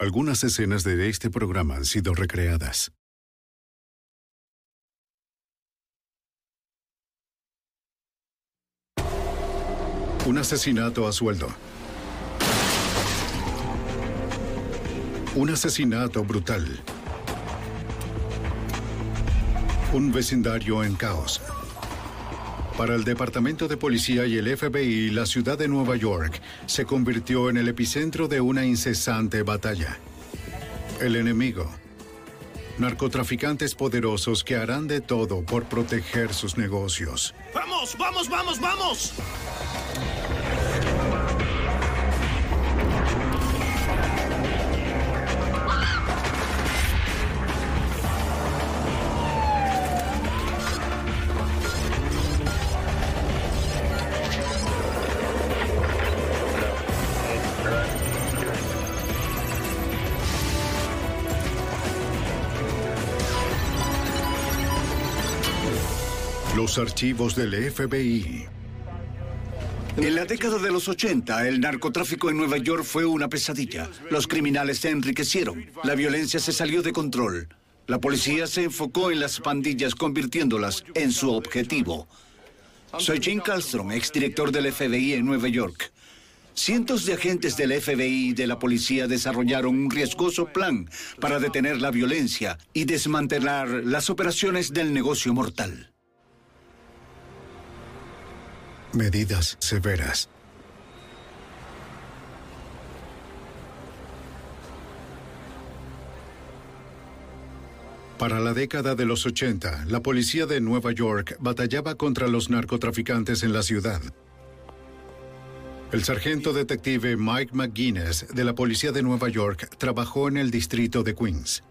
Algunas escenas de este programa han sido recreadas. Un asesinato a sueldo. Un asesinato brutal. Un vecindario en caos. Para el Departamento de Policía y el FBI, la ciudad de Nueva York se convirtió en el epicentro de una incesante batalla. El enemigo. Narcotraficantes poderosos que harán de todo por proteger sus negocios. ¡Vamos, vamos, vamos, vamos! Archivos del FBI. En la década de los 80, el narcotráfico en Nueva York fue una pesadilla. Los criminales se enriquecieron. La violencia se salió de control. La policía se enfocó en las pandillas, convirtiéndolas en su objetivo. Soy Jim Kallstrom, exdirector del FBI en Nueva York. Cientos de agentes del FBI y de la policía desarrollaron un riesgoso plan para detener la violencia y desmantelar las operaciones del negocio mortal. Medidas severas. Para la década de los 80, la policía de Nueva York batallaba contra los narcotraficantes en la ciudad. El sargento detective Mike McGuinness de la policía de Nueva York trabajó en el distrito de Queens.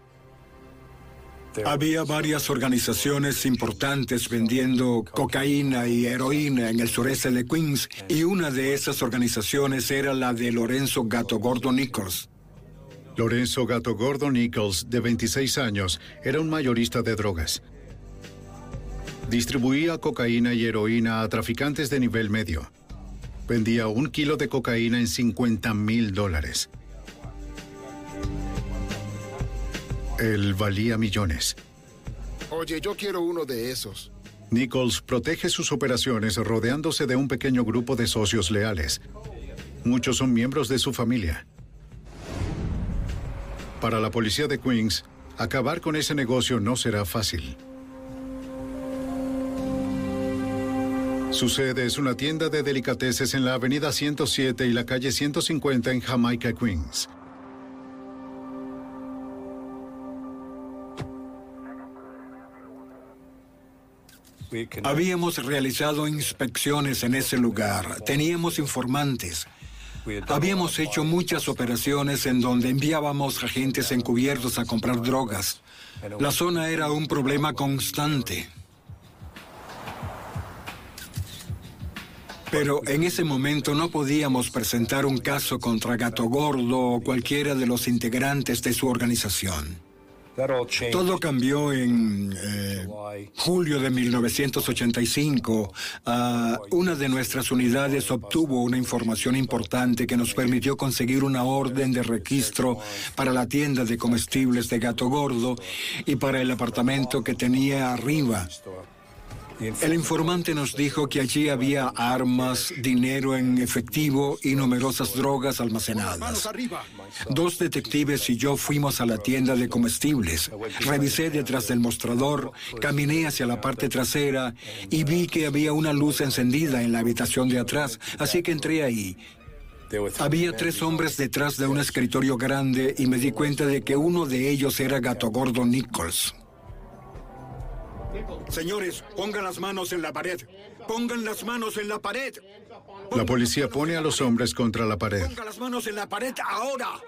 Había varias organizaciones importantes vendiendo cocaína y heroína en el sureste de Queens y una de esas organizaciones era la de Lorenzo Gato Gordo Nichols. Lorenzo Gato Gordo Nichols, de 26 años, era un mayorista de drogas. Distribuía cocaína y heroína a traficantes de nivel medio. Vendía un kilo de cocaína en 50 mil dólares. Él valía millones. Oye, yo quiero uno de esos. Nichols protege sus operaciones rodeándose de un pequeño grupo de socios leales. Muchos son miembros de su familia. Para la policía de Queens, acabar con ese negocio no será fácil. Su sede es una tienda de delicateces en la avenida 107 y la calle 150 en Jamaica, Queens. Habíamos realizado inspecciones en ese lugar, teníamos informantes. Habíamos hecho muchas operaciones en donde enviábamos agentes encubiertos a comprar drogas. La zona era un problema constante. Pero en ese momento no podíamos presentar un caso contra Gato Gordo o cualquiera de los integrantes de su organización. Todo cambió en eh, julio de 1985. Ah, una de nuestras unidades obtuvo una información importante que nos permitió conseguir una orden de registro para la tienda de comestibles de Gato Gordo y para el apartamento que tenía arriba. El informante nos dijo que allí había armas, dinero en efectivo y numerosas drogas almacenadas. Dos detectives y yo fuimos a la tienda de comestibles. Revisé detrás del mostrador, caminé hacia la parte trasera y vi que había una luz encendida en la habitación de atrás, así que entré ahí. Había tres hombres detrás de un escritorio grande y me di cuenta de que uno de ellos era Gato Gordo Nichols. Señores, pongan las manos en la pared. Pongan las manos en la pared. La policía pone a los hombres contra la pared. Pongan las manos en la pared ahora.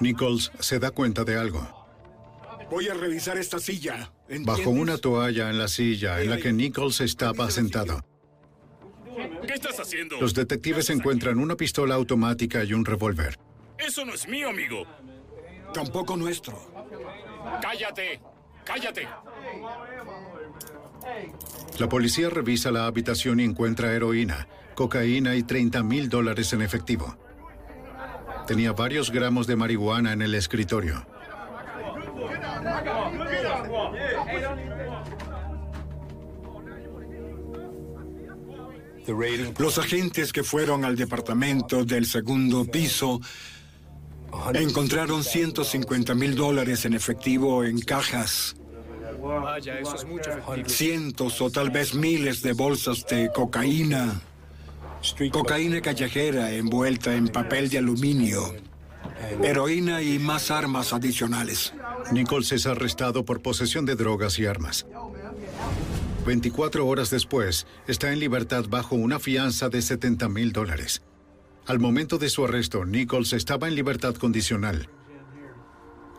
Nichols se da cuenta de algo. Voy a revisar esta silla. Bajo una toalla en la silla en la que Nichols estaba sentado. ¿Qué estás haciendo? Los detectives encuentran una pistola automática y un revólver. Eso no es mío, amigo. Tampoco nuestro. Cállate. Cállate. La policía revisa la habitación y encuentra heroína, cocaína y 30 mil dólares en efectivo. Tenía varios gramos de marihuana en el escritorio. Los agentes que fueron al departamento del segundo piso encontraron 150 mil dólares en efectivo en cajas. Cientos o tal vez miles de bolsas de cocaína. Cocaína callejera envuelta en papel de aluminio. Heroína y más armas adicionales. Nichols es arrestado por posesión de drogas y armas. 24 horas después, está en libertad bajo una fianza de 70 mil dólares. Al momento de su arresto, Nichols estaba en libertad condicional.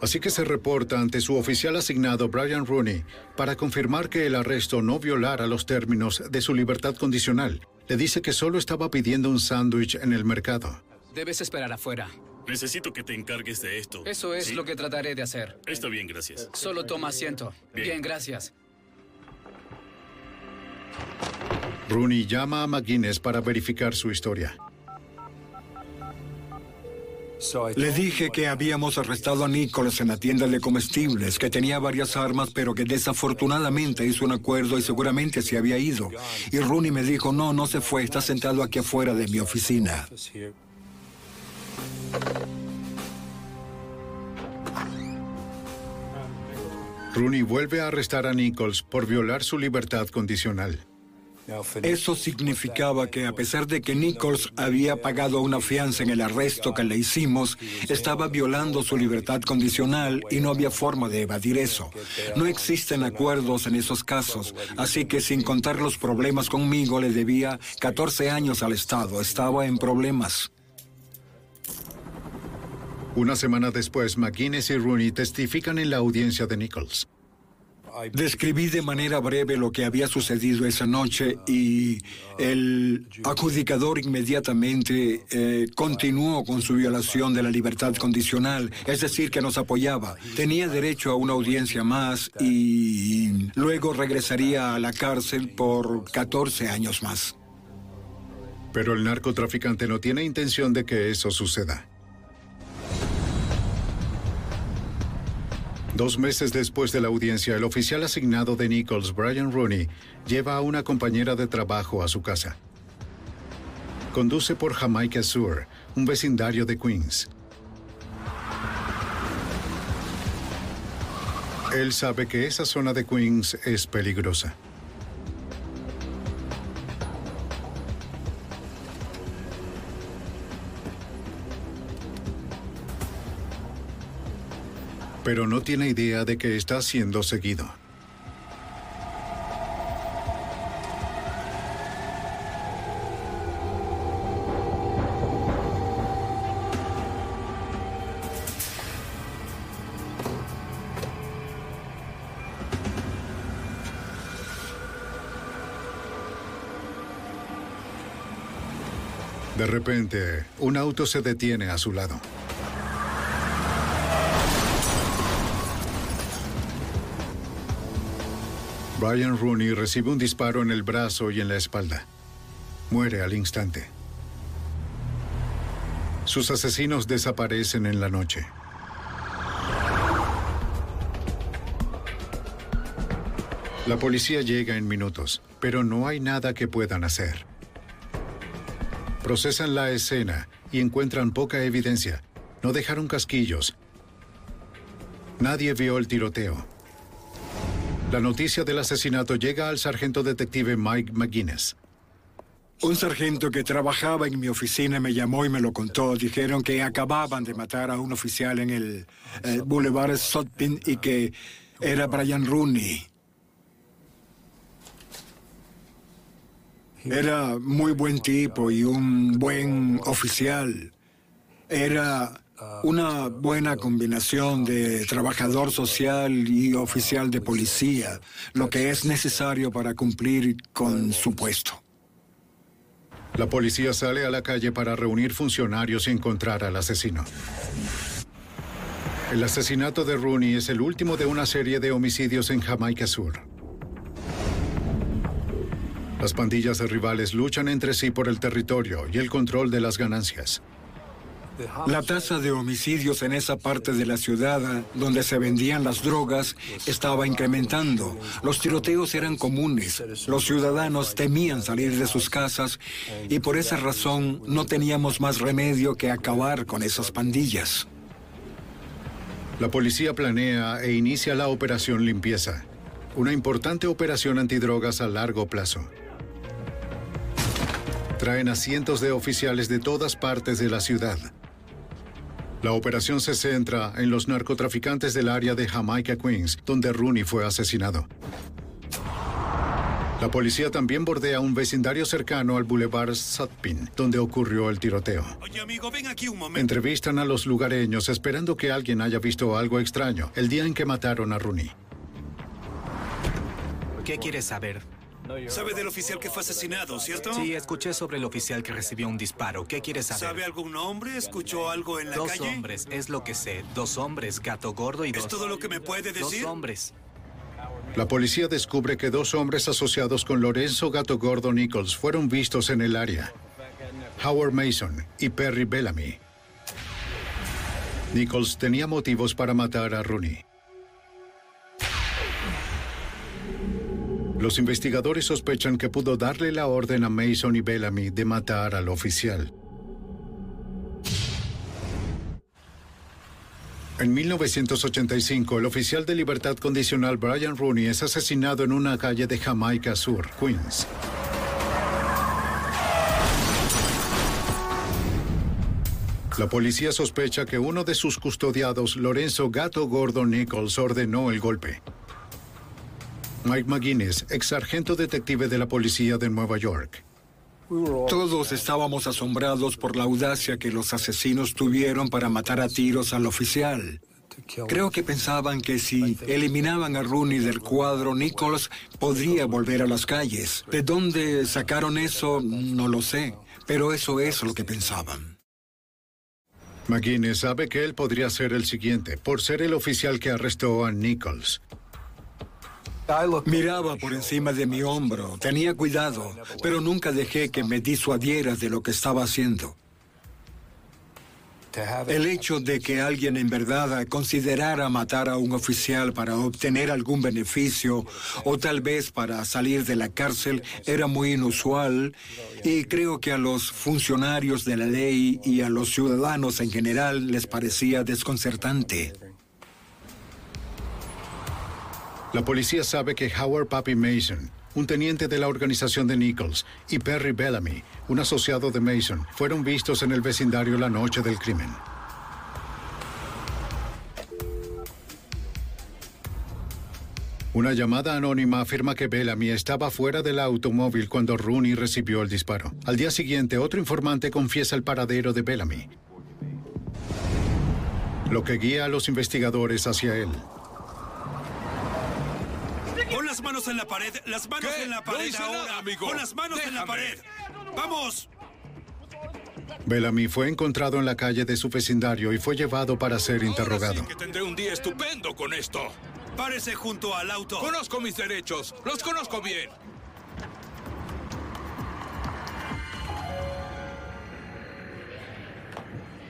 Así que se reporta ante su oficial asignado Brian Rooney para confirmar que el arresto no violara los términos de su libertad condicional. Le dice que solo estaba pidiendo un sándwich en el mercado. Debes esperar afuera. Necesito que te encargues de esto. Eso es ¿Sí? lo que trataré de hacer. Está bien, gracias. Solo toma asiento. Bien. Bien, gracias. Rooney llama a McGuinness para verificar su historia. Le dije que habíamos arrestado a Nichols en la tienda de comestibles, que tenía varias armas, pero que desafortunadamente hizo un acuerdo y seguramente se había ido. Y Rooney me dijo, no, no se fue, está sentado aquí afuera de mi oficina. Rooney vuelve a arrestar a Nichols por violar su libertad condicional. Eso significaba que a pesar de que Nichols había pagado una fianza en el arresto que le hicimos, estaba violando su libertad condicional y no había forma de evadir eso. No existen acuerdos en esos casos, así que sin contar los problemas conmigo le debía 14 años al Estado. Estaba en problemas. Una semana después, McGuinness y Rooney testifican en la audiencia de Nichols. Describí de manera breve lo que había sucedido esa noche y el adjudicador inmediatamente eh, continuó con su violación de la libertad condicional, es decir, que nos apoyaba. Tenía derecho a una audiencia más y luego regresaría a la cárcel por 14 años más. Pero el narcotraficante no tiene intención de que eso suceda. Dos meses después de la audiencia, el oficial asignado de Nichols, Brian Rooney, lleva a una compañera de trabajo a su casa. Conduce por Jamaica Sur, un vecindario de Queens. Él sabe que esa zona de Queens es peligrosa. Pero no tiene idea de que está siendo seguido. De repente, un auto se detiene a su lado. Brian Rooney recibe un disparo en el brazo y en la espalda. Muere al instante. Sus asesinos desaparecen en la noche. La policía llega en minutos, pero no hay nada que puedan hacer. Procesan la escena y encuentran poca evidencia. No dejaron casquillos. Nadie vio el tiroteo. La noticia del asesinato llega al sargento detective Mike McGuinness. Un sargento que trabajaba en mi oficina me llamó y me lo contó. Dijeron que acababan de matar a un oficial en el eh, Boulevard Sutpin y que era Brian Rooney. Era muy buen tipo y un buen oficial. Era una buena combinación de trabajador social y oficial de policía, lo que es necesario para cumplir con su puesto. La policía sale a la calle para reunir funcionarios y encontrar al asesino. El asesinato de Rooney es el último de una serie de homicidios en Jamaica Sur. Las pandillas de rivales luchan entre sí por el territorio y el control de las ganancias. La tasa de homicidios en esa parte de la ciudad donde se vendían las drogas estaba incrementando. Los tiroteos eran comunes. Los ciudadanos temían salir de sus casas y por esa razón no teníamos más remedio que acabar con esas pandillas. La policía planea e inicia la operación limpieza, una importante operación antidrogas a largo plazo. Traen a cientos de oficiales de todas partes de la ciudad. La operación se centra en los narcotraficantes del área de Jamaica Queens, donde Rooney fue asesinado. La policía también bordea un vecindario cercano al Boulevard Sutpin, donde ocurrió el tiroteo. Oye, amigo, ven aquí un momento. Entrevistan a los lugareños esperando que alguien haya visto algo extraño el día en que mataron a Rooney. ¿Qué quieres saber? ¿Sabe del oficial que fue asesinado, cierto? Sí, escuché sobre el oficial que recibió un disparo. ¿Qué quieres saber? ¿Sabe algún nombre? ¿Escuchó algo en la dos calle? Dos hombres, es lo que sé. Dos hombres, gato gordo y dos... ¿Es todo lo que me puede decir? Dos hombres. La policía descubre que dos hombres asociados con Lorenzo Gato Gordo Nichols fueron vistos en el área. Howard Mason y Perry Bellamy. Nichols tenía motivos para matar a Rooney. Los investigadores sospechan que pudo darle la orden a Mason y Bellamy de matar al oficial. En 1985, el oficial de libertad condicional Brian Rooney es asesinado en una calle de Jamaica Sur, Queens. La policía sospecha que uno de sus custodiados, Lorenzo Gato Gordo Nichols, ordenó el golpe. Mike McGuinness, ex sargento detective de la policía de Nueva York. Todos estábamos asombrados por la audacia que los asesinos tuvieron para matar a tiros al oficial. Creo que pensaban que si eliminaban a Rooney del cuadro, Nichols podría volver a las calles. ¿De dónde sacaron eso? No lo sé, pero eso es lo que pensaban. McGuinness sabe que él podría ser el siguiente, por ser el oficial que arrestó a Nichols. Miraba por encima de mi hombro, tenía cuidado, pero nunca dejé que me disuadiera de lo que estaba haciendo. El hecho de que alguien en verdad considerara matar a un oficial para obtener algún beneficio o tal vez para salir de la cárcel era muy inusual y creo que a los funcionarios de la ley y a los ciudadanos en general les parecía desconcertante. La policía sabe que Howard Pappy Mason, un teniente de la organización de Nichols, y Perry Bellamy, un asociado de Mason, fueron vistos en el vecindario la noche del crimen. Una llamada anónima afirma que Bellamy estaba fuera del automóvil cuando Rooney recibió el disparo. Al día siguiente, otro informante confiesa el paradero de Bellamy, lo que guía a los investigadores hacia él. Pon las manos en la pared, las manos en la pared ahora. Pon las manos en la pared. ¡Vamos! Bellamy fue encontrado en la calle de su vecindario y fue llevado para ser interrogado. Sí que tendré un día estupendo con esto. Párese junto al auto. Conozco mis derechos, los conozco bien.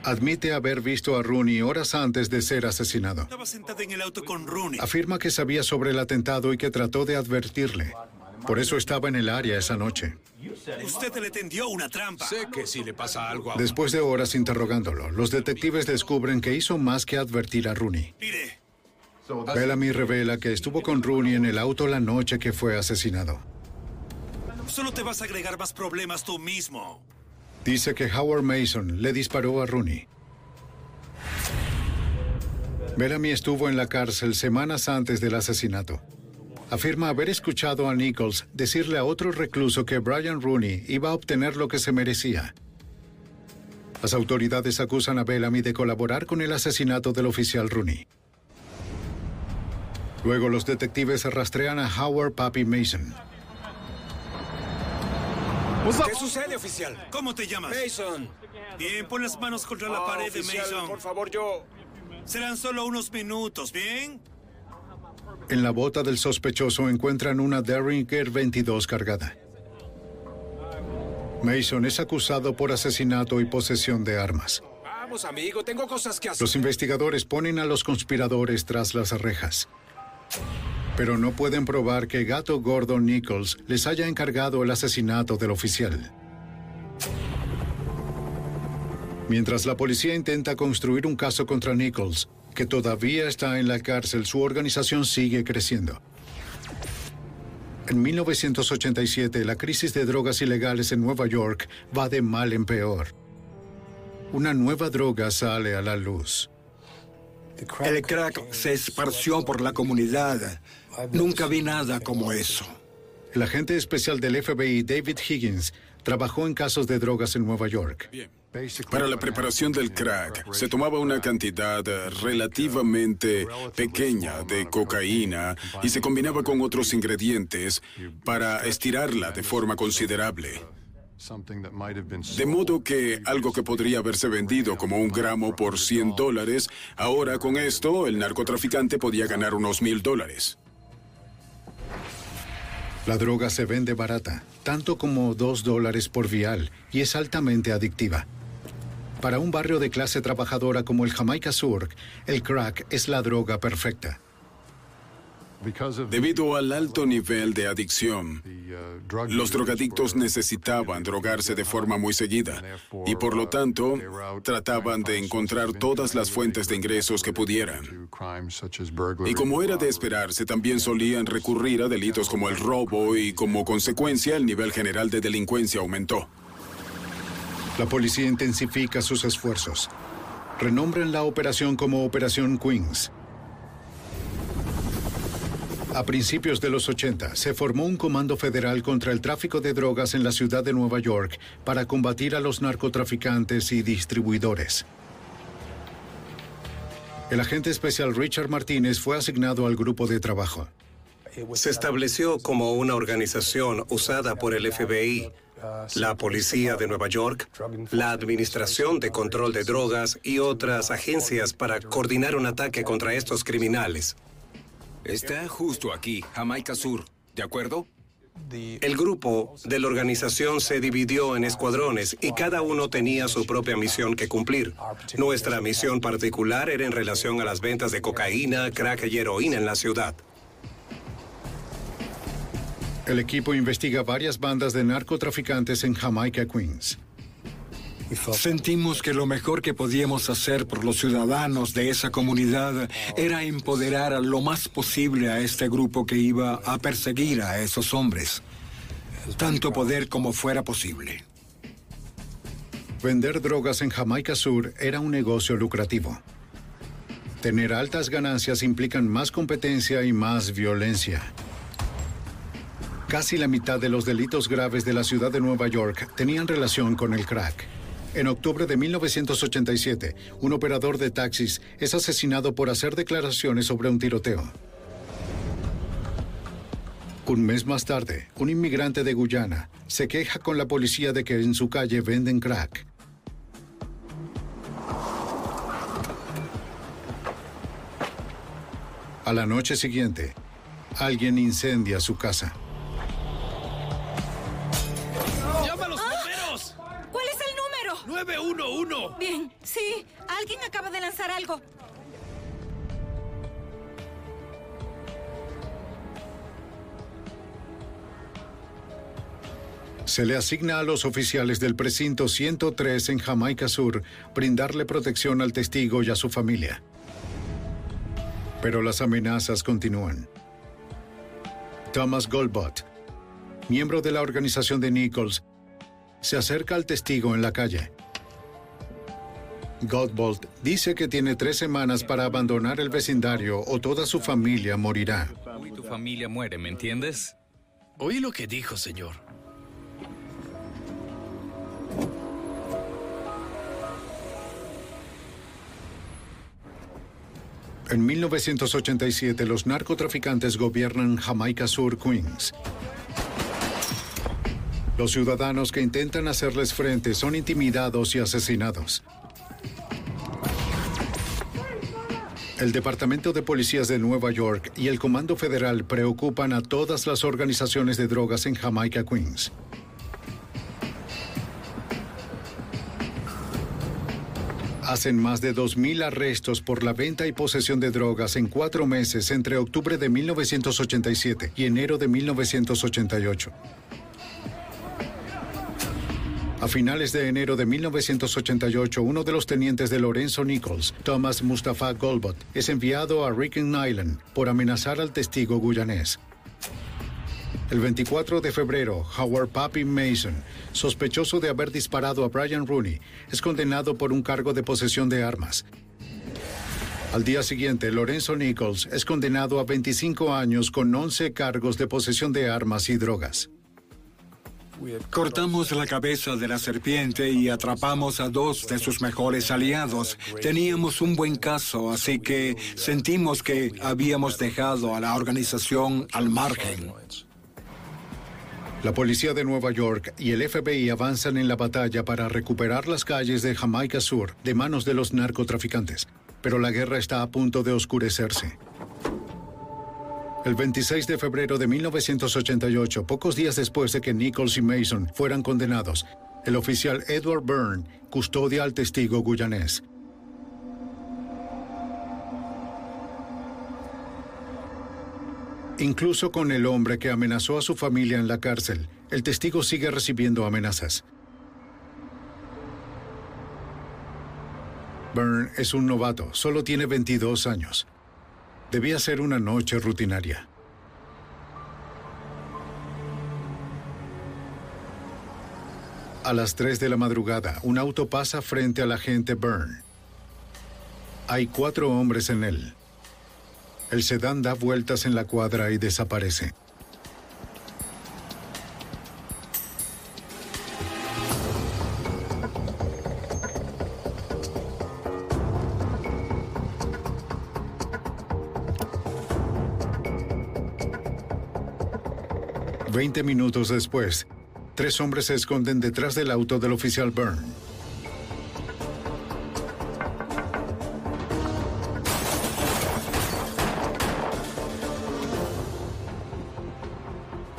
Admite haber visto a Rooney horas antes de ser asesinado. Estaba sentada en el auto con Rooney. Afirma que sabía sobre el atentado y que trató de advertirle. Por eso estaba en el área esa noche. Usted le tendió una trampa. Sé que si le pasa algo a... Después de horas interrogándolo, los detectives descubren que hizo más que advertir a Rooney. Mire, Bellamy revela que estuvo con Rooney en el auto la noche que fue asesinado. Solo te vas a agregar más problemas tú mismo. Dice que Howard Mason le disparó a Rooney. Bellamy estuvo en la cárcel semanas antes del asesinato. Afirma haber escuchado a Nichols decirle a otro recluso que Brian Rooney iba a obtener lo que se merecía. Las autoridades acusan a Bellamy de colaborar con el asesinato del oficial Rooney. Luego los detectives rastrean a Howard Pappy Mason. ¿Qué sucede, oficial? ¿Cómo te llamas? Mason. Bien, pon las manos contra la Ah, pared de oficial, Mason. Por favor, yo. Serán solo unos minutos, ¿bien? En la bota del sospechoso encuentran una Derringer 22 cargada. Mason es acusado por asesinato y posesión de armas. Vamos, amigo, tengo cosas que hacer. Los investigadores ponen a los conspiradores tras las rejas. Pero no pueden probar que Gato Gordo Nichols les haya encargado el asesinato del oficial. Mientras la policía intenta construir un caso contra Nichols, que todavía está en la cárcel, su organización sigue creciendo. En 1987, la crisis de drogas ilegales en Nueva York va de mal en peor. Una nueva droga sale a la luz. El crack se esparció por la comunidad. Nunca vi nada como eso. El agente especial del FBI, David Higgins, trabajó en casos de drogas en Nueva York. Para la preparación del crack se tomaba una cantidad eh, relativamente pequeña de cocaína y se combinaba con otros ingredientes para estirarla de forma considerable. De modo que algo que podría haberse vendido como un gramo por 100 dólares, ahora con esto el narcotraficante podía ganar unos mil dólares. La droga se vende barata, tanto como dos dólares por vial, y es altamente adictiva. Para un barrio de clase trabajadora como el Jamaica Sur, el crack es la droga perfecta. Debido al alto nivel de adicción, los drogadictos necesitaban drogarse de forma muy seguida y por lo tanto trataban de encontrar todas las fuentes de ingresos que pudieran. Y como era de esperarse, también solían recurrir a delitos como el robo y como consecuencia el nivel general de delincuencia aumentó. La policía intensifica sus esfuerzos. Renombran la operación como Operación Queens. A principios de los 80 se formó un comando federal contra el tráfico de drogas en la ciudad de Nueva York para combatir a los narcotraficantes y distribuidores. El agente especial Richard Martínez fue asignado al grupo de trabajo. Se estableció como una organización usada por el FBI, la Policía de Nueva York, la Administración de Control de Drogas y otras agencias para coordinar un ataque contra estos criminales. Está justo aquí, Jamaica Sur, ¿de acuerdo? El grupo de la organización se dividió en escuadrones y cada uno tenía su propia misión que cumplir. Nuestra misión particular era en relación a las ventas de cocaína, crack y heroína en la ciudad. El equipo investiga varias bandas de narcotraficantes en Jamaica, Queens. Sentimos que lo mejor que podíamos hacer por los ciudadanos de esa comunidad era empoderar lo más posible a este grupo que iba a perseguir a esos hombres. Tanto poder como fuera posible. Vender drogas en Jamaica Sur era un negocio lucrativo. Tener altas ganancias implican más competencia y más violencia. Casi la mitad de los delitos graves de la ciudad de Nueva York tenían relación con el crack. En octubre de 1987, un operador de taxis es asesinado por hacer declaraciones sobre un tiroteo. Un mes más tarde, un inmigrante de Guyana se queja con la policía de que en su calle venden crack. A la noche siguiente, alguien incendia su casa. 911. Bien, sí. Alguien acaba de lanzar algo. Se le asigna a los oficiales del precinto 103 en Jamaica Sur brindarle protección al testigo y a su familia. Pero las amenazas continúan. Thomas Goldbott, miembro de la organización de Nichols, se acerca al testigo en la calle. Godbolt dice que tiene tres semanas para abandonar el vecindario o toda su familia morirá. Y tu familia muere, ¿me entiendes? Oí lo que dijo, señor. En 1987, los narcotraficantes gobiernan Jamaica Sur, Queens. Los ciudadanos que intentan hacerles frente son intimidados y asesinados. El Departamento de Policías de Nueva York y el Comando Federal preocupan a todas las organizaciones de drogas en Jamaica, Queens. Hacen más de 2.000 arrestos por la venta y posesión de drogas en cuatro meses entre octubre de 1987 y enero de 1988. A finales de enero de 1988, uno de los tenientes de Lorenzo Nichols, Thomas Mustafa Golbot, es enviado a Ricken Island por amenazar al testigo guyanés. El 24 de febrero, Howard Pappy Mason, sospechoso de haber disparado a Brian Rooney, es condenado por un cargo de posesión de armas. Al día siguiente, Lorenzo Nichols es condenado a 25 años con 11 cargos de posesión de armas y drogas. Cortamos la cabeza de la serpiente y atrapamos a dos de sus mejores aliados. Teníamos un buen caso, así que sentimos que habíamos dejado a la organización al margen. La policía de Nueva York y el FBI avanzan en la batalla para recuperar las calles de Jamaica Sur de manos de los narcotraficantes, pero la guerra está a punto de oscurecerse. El 26 de febrero de 1988, pocos días después de que Nichols y Mason fueran condenados, el oficial Edward Byrne custodia al testigo guyanés. Incluso con el hombre que amenazó a su familia en la cárcel, el testigo sigue recibiendo amenazas. Byrne es un novato, solo tiene 22 años. Debía ser una noche rutinaria. A las 3 de la madrugada, un auto pasa frente al agente Byrne. Hay cuatro hombres en él. El sedán da vueltas en la cuadra y desaparece. Veinte minutos después, tres hombres se esconden detrás del auto del oficial Byrne.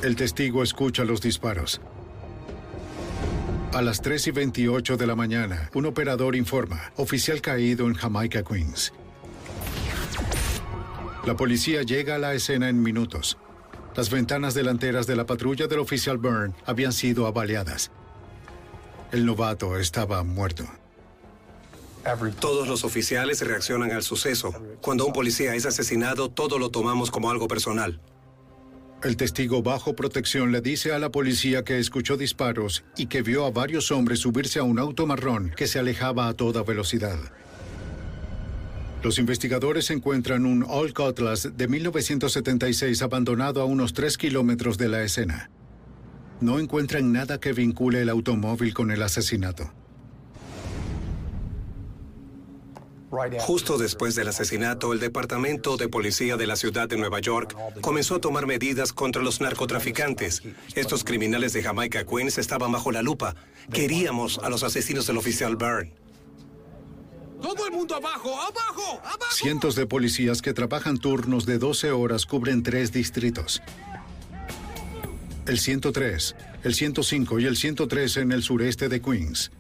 El testigo escucha los disparos. A las 3 y 28 de la mañana, un operador informa, oficial caído en Jamaica, Queens. La policía llega a la escena en minutos. Las ventanas delanteras de la patrulla del oficial Byrne habían sido avaliadas. El novato estaba muerto. Todos los oficiales reaccionan al suceso. Cuando un policía es asesinado, todo lo tomamos como algo personal. El testigo bajo protección le dice a la policía que escuchó disparos y que vio a varios hombres subirse a un auto marrón que se alejaba a toda velocidad. Los investigadores encuentran un All Cutlass de 1976 abandonado a unos 3 kilómetros de la escena. No encuentran nada que vincule el automóvil con el asesinato. Justo después del asesinato, el Departamento de Policía de la Ciudad de Nueva York comenzó a tomar medidas contra los narcotraficantes. Estos criminales de Jamaica Queens estaban bajo la lupa. Queríamos a los asesinos del oficial Byrne. ¡Todo el mundo abajo! ¡Abajo! ¡Abajo! Cientos de policías que trabajan turnos de 12 horas cubren tres distritos. El 103, el 105 y el 113 en el sureste de Queens.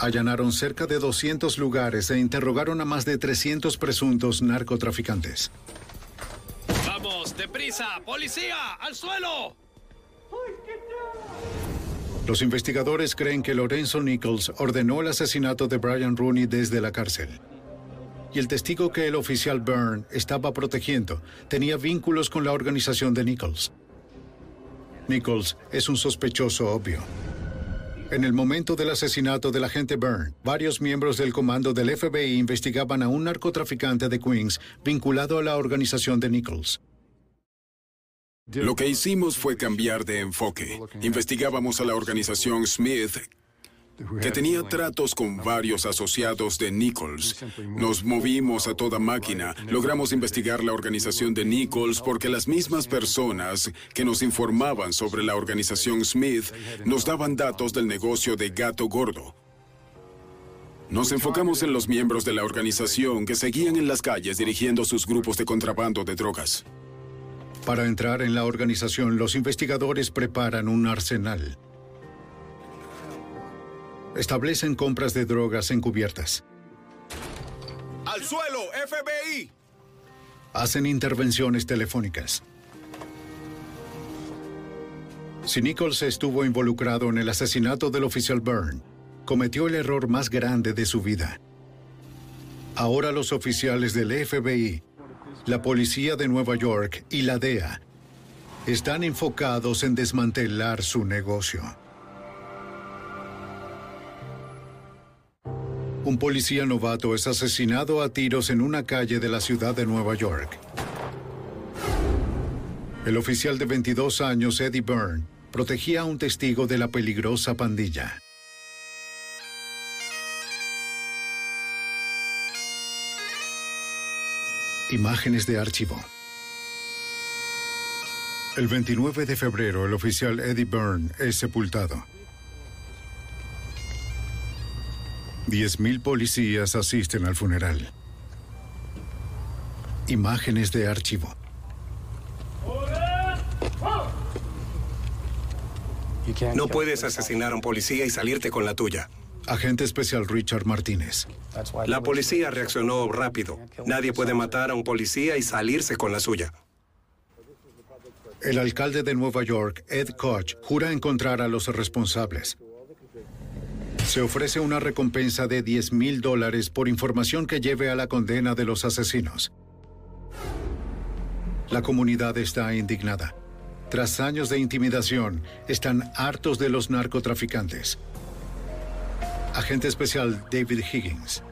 Allanaron cerca de 200 lugares e interrogaron a más de 300 presuntos narcotraficantes. ¡Vamos, deprisa! ¡Policía! ¡Al suelo! Los investigadores creen que Lorenzo Nichols ordenó el asesinato de Brian Rooney desde la cárcel. y el testigo que el oficial Byrne estaba protegiendo tenía vínculos con la organización de Nichols. Nichols es un sospechoso obvio. En el momento del asesinato del agente Byrne, varios miembros del comando del FBI investigaban a un narcotraficante de Queens vinculado a la organización de Nichols. Lo que hicimos fue cambiar de enfoque. Investigábamos a la organización Smith, que tenía tratos con varios asociados de Nichols. Nos movimos a toda máquina. Logramos investigar la organización de Nichols porque las mismas personas que nos informaban sobre la organización Smith nos daban datos del negocio de Gato Gordo. Nos enfocamos en los miembros de la organización que seguían en las calles dirigiendo sus grupos de contrabando de drogas. Para entrar en la organización, los investigadores preparan un arsenal establecen compras de drogas encubiertas. ¡Al suelo, FBI! Hacen intervenciones telefónicas. Si Nichols estuvo involucrado en el asesinato del oficial Byrne, cometió el error más grande de su vida. Ahora los oficiales del FBI, la policía de Nueva York y la DEA están enfocados en desmantelar su negocio. un policía novato es asesinado a tiros en una calle de la ciudad de Nueva York. El oficial de 22 años, Eddie Byrne, protegía a un testigo de la peligrosa pandilla. Imágenes de archivo. El 29 de febrero, el oficial Eddie Byrne es sepultado. 10.000 policías asisten al funeral. Imágenes de archivo. No puedes asesinar a un policía y salirte con la tuya. Agente especial Richard Martínez. La policía reaccionó rápido. Nadie puede matar a un policía y salirse con la suya. El alcalde de Nueva York, Ed Koch, jura encontrar a los responsables. Se ofrece una recompensa de 10 mil dólares por información que lleve a la condena de los asesinos. La comunidad está indignada. Tras años de intimidación, están hartos de los narcotraficantes. Agente especial David Higgins.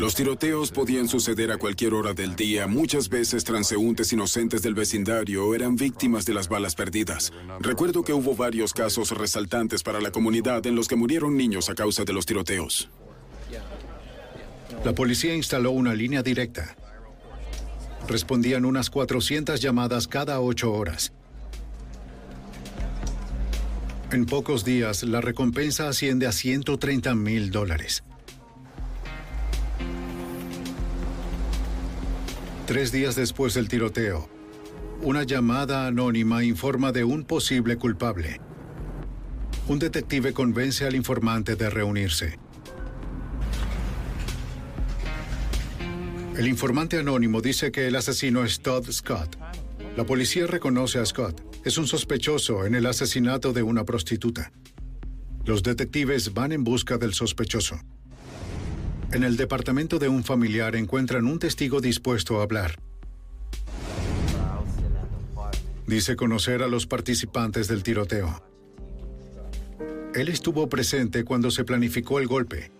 Los tiroteos podían suceder a cualquier hora del día. Muchas veces transeúntes inocentes del vecindario eran víctimas de las balas perdidas. Recuerdo que hubo varios casos resaltantes para la comunidad en los que murieron niños a causa de los tiroteos. La policía instaló una línea directa. Respondían unas 400 llamadas cada ocho horas. En pocos días, la recompensa asciende a 130 mil dólares. Tres días después del tiroteo, una llamada anónima informa de un posible culpable. Un detective convence al informante de reunirse. El informante anónimo dice que el asesino es Todd Scott. La policía reconoce a Scott. Es un sospechoso en el asesinato de una prostituta. Los detectives van en busca del sospechoso. En el departamento de un familiar encuentran un testigo dispuesto a hablar. Dice conocer a los participantes del tiroteo. Él estuvo presente cuando se planificó el golpe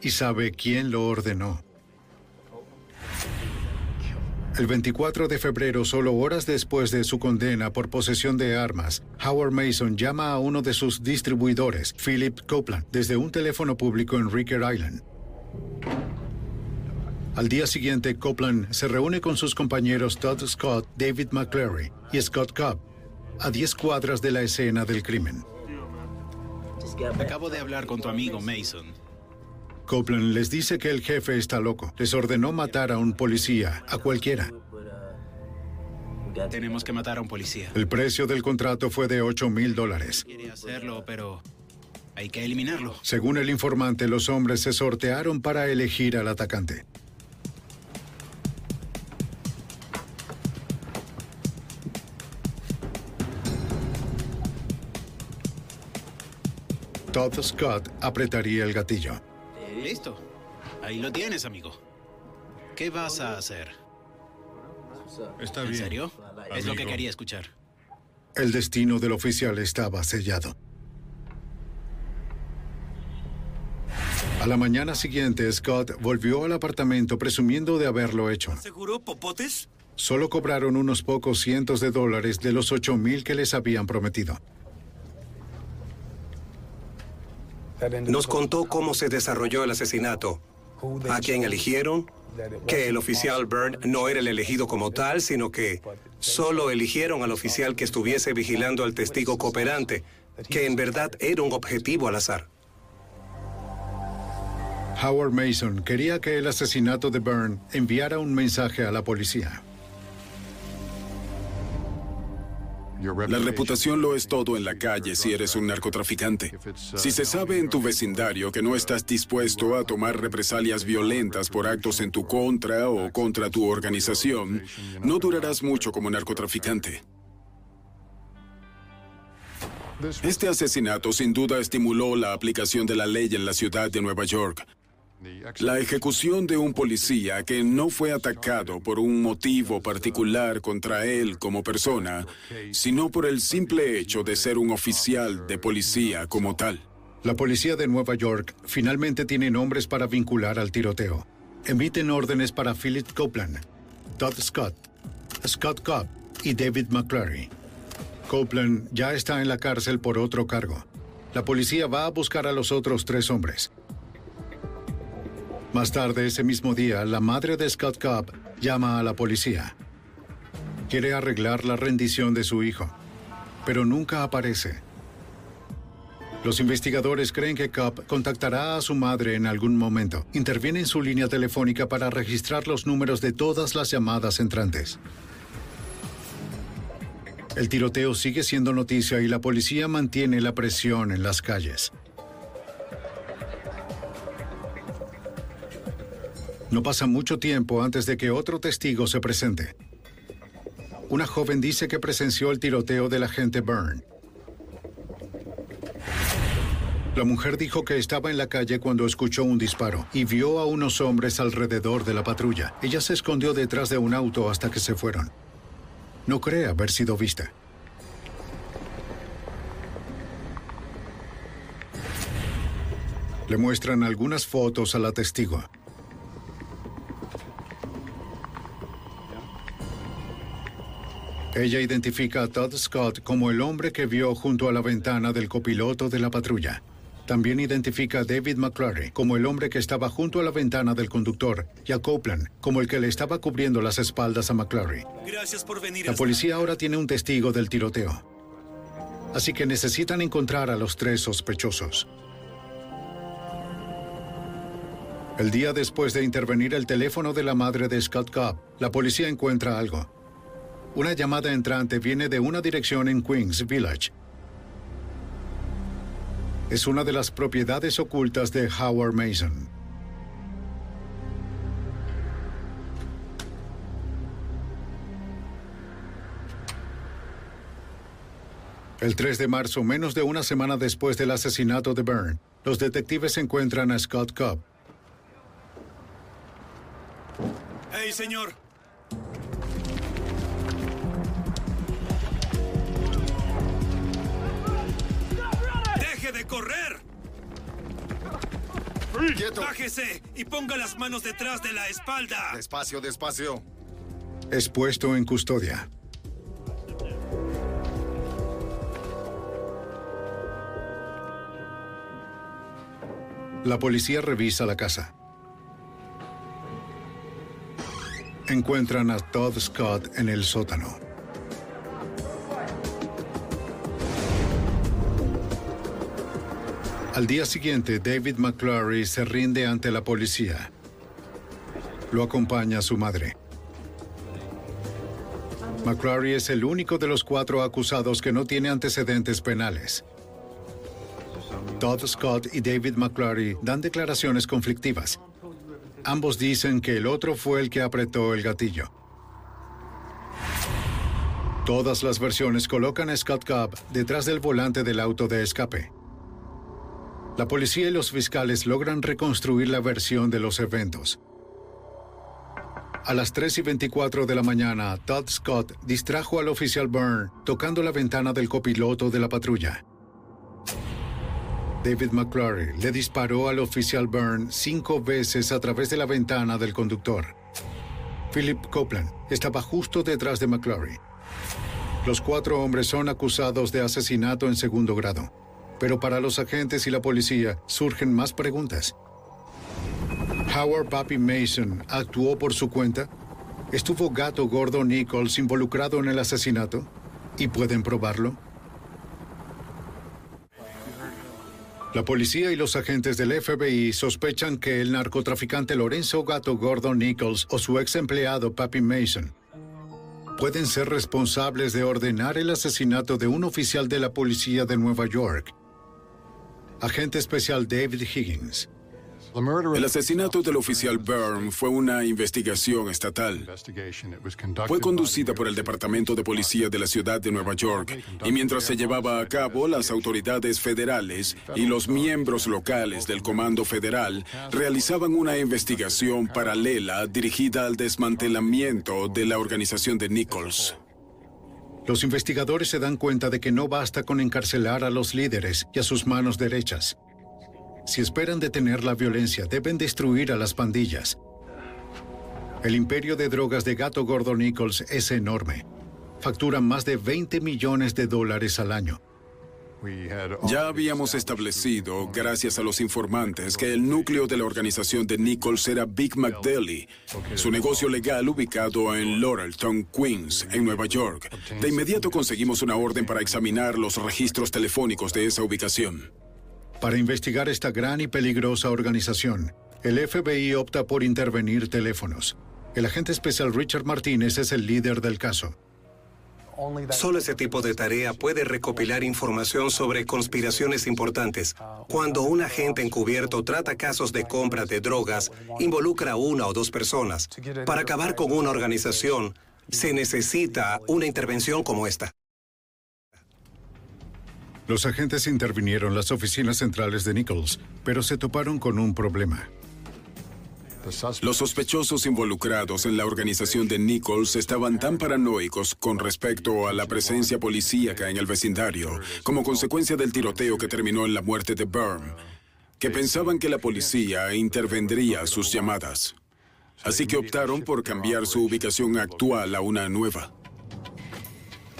y sabe quién lo ordenó. El 24 de febrero, solo horas después de su condena por posesión de armas, Howard Mason llama a uno de sus distribuidores, Philip Copeland, desde un teléfono público en Ricker Island. Al día siguiente, Copeland se reúne con sus compañeros Todd Scott, David McClary y Scott Cobb, a 10 cuadras de la escena del crimen. Acabo de hablar con tu amigo Mason. Copeland les dice que el jefe está loco. Les ordenó matar a un policía, a cualquiera. Tenemos que matar a un policía. El precio del contrato fue de 8 mil dólares. Quiere hacerlo, pero hay que eliminarlo. Según el informante, los hombres se sortearon para elegir al atacante. Todd Scott apretaría el gatillo. Listo. Ahí lo tienes, amigo. ¿Qué vas a hacer? Está ¿En bien. serio? Es lo que quería escuchar. El destino del oficial estaba sellado. A la mañana siguiente, Scott volvió al apartamento presumiendo de haberlo hecho. ¿Seguro, popotes? Solo cobraron unos pocos cientos de dólares de los ocho mil que les habían prometido. Nos contó cómo se desarrolló el asesinato, a quién eligieron, que el oficial Byrne no era el elegido como tal, sino que solo eligieron al oficial que estuviese vigilando al testigo cooperante, que en verdad era un objetivo al azar. Howard Mason quería que el asesinato de Byrne enviara un mensaje a la policía. La reputación lo es todo en la calle si eres un narcotraficante. Si se sabe en tu vecindario que no estás dispuesto a tomar represalias violentas por actos en tu contra o contra tu organización, no durarás mucho como narcotraficante. Este asesinato sin duda estimuló la aplicación de la ley en la ciudad de Nueva York. La ejecución de un policía que no fue atacado por un motivo particular contra él como persona, sino por el simple hecho de ser un oficial de policía como tal. La policía de Nueva York finalmente tiene nombres para vincular al tiroteo. Emiten órdenes para Philip Copeland, Todd Scott, Scott Cobb y David McClary. Copeland ya está en la cárcel por otro cargo. La policía va a buscar a los otros tres hombres. Más tarde ese mismo día, la madre de Scott Cobb llama a la policía. Quiere arreglar la rendición de su hijo, pero nunca aparece. Los investigadores creen que Cobb contactará a su madre en algún momento. Interviene en su línea telefónica para registrar los números de todas las llamadas entrantes. El tiroteo sigue siendo noticia y la policía mantiene la presión en las calles. No pasa mucho tiempo antes de que otro testigo se presente. Una joven dice que presenció el tiroteo del agente Byrne. La mujer dijo que estaba en la calle cuando escuchó un disparo y vio a unos hombres alrededor de la patrulla. Ella se escondió detrás de un auto hasta que se fueron. No cree haber sido vista. Le muestran algunas fotos a la testigo. Ella identifica a Todd Scott como el hombre que vio junto a la ventana del copiloto de la patrulla. También identifica a David McClary como el hombre que estaba junto a la ventana del conductor y a Copeland como el que le estaba cubriendo las espaldas a McClary. Gracias por venir. La policía ahora tiene un testigo del tiroteo. Así que necesitan encontrar a los tres sospechosos. El día después de intervenir el teléfono de la madre de Scott Cobb, la policía encuentra algo. Una llamada entrante viene de una dirección en Queens Village. Es una de las propiedades ocultas de Howard Mason. El 3 de marzo, menos de una semana después del asesinato de Byrne, los detectives encuentran a Scott Cobb. ¡Hey, señor! ¡Deje de correr! ¡Quieto! ¡Bájese y ponga las manos detrás de la espalda! Despacio, despacio. Es puesto en custodia. La policía revisa la casa. Encuentran a Todd Scott en el sótano. Al día siguiente, David McClary se rinde ante la policía. Lo acompaña su madre. McClary es el único de los cuatro acusados que no tiene antecedentes penales. Todd Scott y David McClary dan declaraciones conflictivas. Ambos dicen que el otro fue el que apretó el gatillo. Todas las versiones colocan a Scott Cobb detrás del volante del auto de escape. La policía y los fiscales logran reconstruir la versión de los eventos. A las 3 y 24 de la mañana, Todd Scott distrajo al oficial Byrne tocando la ventana del copiloto de la patrulla. David McClary le disparó al oficial Byrne cinco veces a través de la ventana del conductor. Philip Copeland estaba justo detrás de McClary. Los cuatro hombres son acusados de asesinato en segundo grado. Pero para los agentes y la policía surgen más preguntas. ¿Howard Pappy Mason actuó por su cuenta? ¿Estuvo Gato Gordo Nichols involucrado en el asesinato? ¿Y pueden probarlo? La policía y los agentes del FBI sospechan que el narcotraficante Lorenzo Gato Gordo Nichols o su ex empleado Pappy Mason pueden ser responsables de ordenar el asesinato de un oficial de la policía de Nueva York, agente especial David Higgins. El asesinato del oficial Byrne fue una investigación estatal. Fue conducida por el Departamento de Policía de la Ciudad de Nueva York y mientras se llevaba a cabo, las autoridades federales y los miembros locales del Comando Federal realizaban una investigación paralela dirigida al desmantelamiento de la organización de Nichols. Los investigadores se dan cuenta de que no basta con encarcelar a los líderes y a sus manos derechas. Si esperan detener la violencia, deben destruir a las pandillas. El imperio de drogas de Gato Gordo Nichols es enorme. Facturan más de 20 millones de dólares al año. Ya habíamos establecido, gracias a los informantes, que el núcleo de la organización de Nichols era Big McDelly, su negocio legal ubicado en Laurelton, Queens, en Nueva York. De inmediato conseguimos una orden para examinar los registros telefónicos de esa ubicación. Para investigar esta gran y peligrosa organización, el FBI opta por intervenir teléfonos. El agente especial Richard Martínez es el líder del caso. Solo ese tipo de tarea puede recopilar información sobre conspiraciones importantes. Cuando un agente encubierto trata casos de compra de drogas, involucra a una o dos personas. Para acabar con una organización, se necesita una intervención como esta. Los agentes intervinieron las oficinas centrales de Nichols, pero se toparon con un problema. Los sospechosos involucrados en la organización de Nichols estaban tan paranoicos con respecto a la presencia policíaca en el vecindario, como consecuencia del tiroteo que terminó en la muerte de Byrne, que pensaban que la policía intervendría sus llamadas. Así que optaron por cambiar su ubicación actual a una nueva.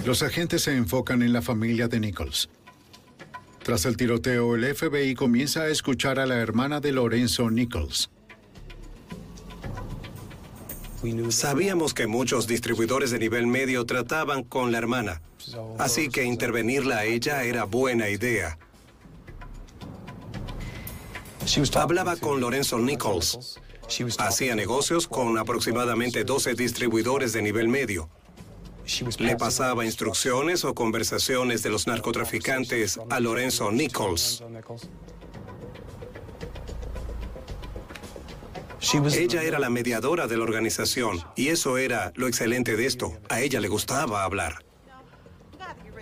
Los agentes se enfocan en la familia de Nichols. Tras el tiroteo, el FBI comienza a escuchar a la hermana de Lorenzo Nichols. Sabíamos que muchos distribuidores de nivel medio trataban con la hermana, así que intervenirla a ella era buena idea. Hablaba con Lorenzo Nichols. Hacía negocios con aproximadamente 12 distribuidores de nivel medio. Le pasaba instrucciones o conversaciones de los narcotraficantes a Lorenzo Nichols. Ella era la mediadora de la organización y eso era lo excelente de esto. A ella le gustaba hablar.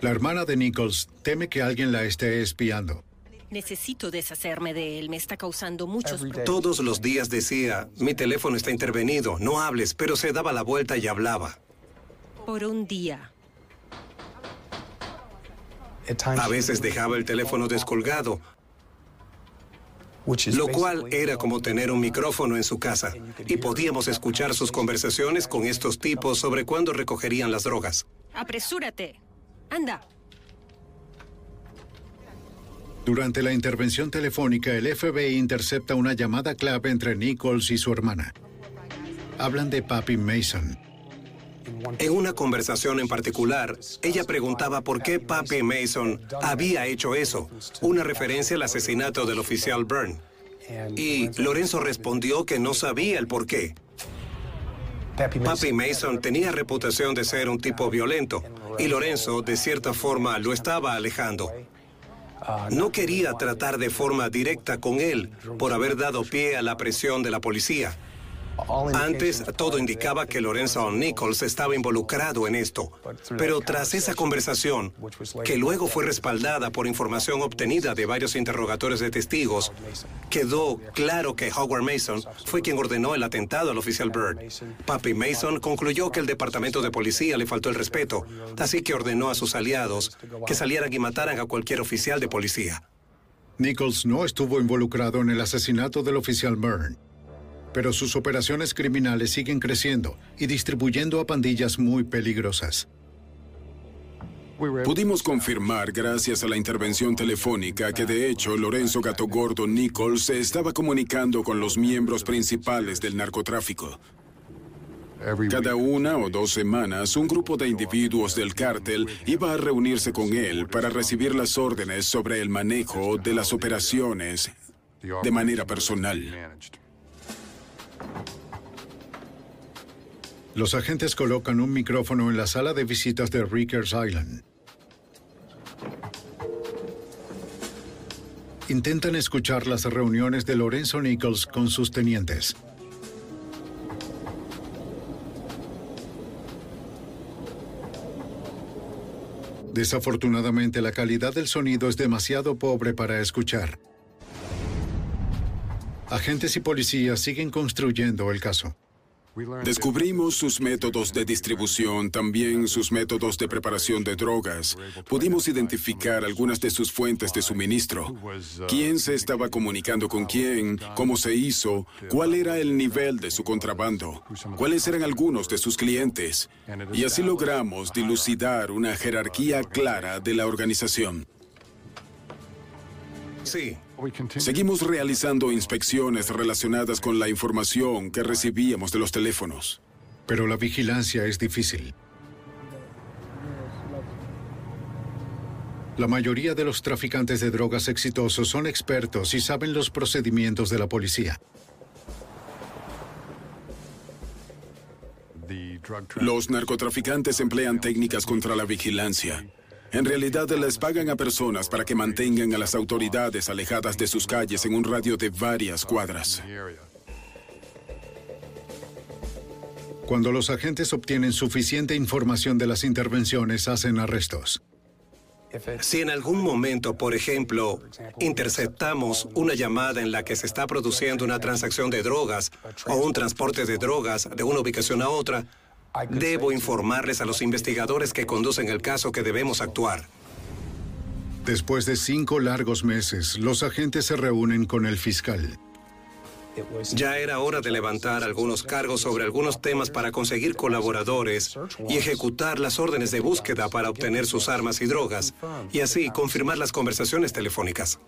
La hermana de Nichols teme que alguien la esté espiando. Necesito deshacerme de él. Me está causando muchos problemas. Todos los días decía, mi teléfono está intervenido, no hables, pero se daba la vuelta y hablaba. Por un día. A veces dejaba el teléfono descolgado, lo cual era como tener un micrófono en su casa. Y podíamos escuchar sus conversaciones con estos tipos sobre cuándo recogerían las drogas. Apresúrate. Anda. Durante la intervención telefónica, el FBI intercepta una llamada clave entre Nichols y su hermana. Hablan de Papi Mason. En una conversación en particular, ella preguntaba por qué Papi Mason había hecho eso, una referencia al asesinato del oficial Byrne. Y Lorenzo respondió que no sabía el por qué. Papi Mason tenía reputación de ser un tipo violento y Lorenzo, de cierta forma, lo estaba alejando. No quería tratar de forma directa con él por haber dado pie a la presión de la policía. Antes todo indicaba que Lorenzo Nichols estaba involucrado en esto, pero tras esa conversación, que luego fue respaldada por información obtenida de varios interrogatorios de testigos, quedó claro que Howard Mason fue quien ordenó el atentado al oficial Bird. Papi Mason concluyó que el departamento de policía le faltó el respeto, así que ordenó a sus aliados que salieran y mataran a cualquier oficial de policía. Nichols no estuvo involucrado en el asesinato del oficial Byrne pero sus operaciones criminales siguen creciendo y distribuyendo a pandillas muy peligrosas. Pudimos confirmar, gracias a la intervención telefónica, que de hecho Lorenzo Gato Gordo Nichols se estaba comunicando con los miembros principales del narcotráfico. Cada una o dos semanas, un grupo de individuos del cártel iba a reunirse con él para recibir las órdenes sobre el manejo de las operaciones de manera personal. Los agentes colocan un micrófono en la sala de visitas de Rickers Island. Intentan escuchar las reuniones de Lorenzo Nichols con sus tenientes. Desafortunadamente, la calidad del sonido es demasiado pobre para escuchar. Agentes y policías siguen construyendo el caso. Descubrimos sus métodos de distribución, también sus métodos de preparación de drogas. Pudimos identificar algunas de sus fuentes de suministro. ¿Quién se estaba comunicando con quién? ¿Cómo se hizo? ¿Cuál era el nivel de su contrabando? ¿Cuáles eran algunos de sus clientes? Y así logramos dilucidar una jerarquía clara de la organización. Sí, Seguimos realizando inspecciones relacionadas con la información que recibíamos de los teléfonos. Pero la vigilancia es difícil. La mayoría de los traficantes de drogas exitosos son expertos y saben los procedimientos de la policía. Los narcotraficantes emplean técnicas contra la vigilancia. En realidad les pagan a personas para que mantengan a las autoridades alejadas de sus calles en un radio de varias cuadras. Cuando los agentes obtienen suficiente información de las intervenciones, hacen arrestos. Si en algún momento, por ejemplo, interceptamos una llamada en la que se está produciendo una transacción de drogas o un transporte de drogas de una ubicación a otra, Debo informarles a los investigadores que conducen el caso que debemos actuar. Después de cinco largos meses, los agentes se reúnen con el fiscal. Ya era hora de levantar algunos cargos sobre algunos temas para conseguir colaboradores y ejecutar las órdenes de búsqueda para obtener sus armas y drogas, y así confirmar las conversaciones telefónicas.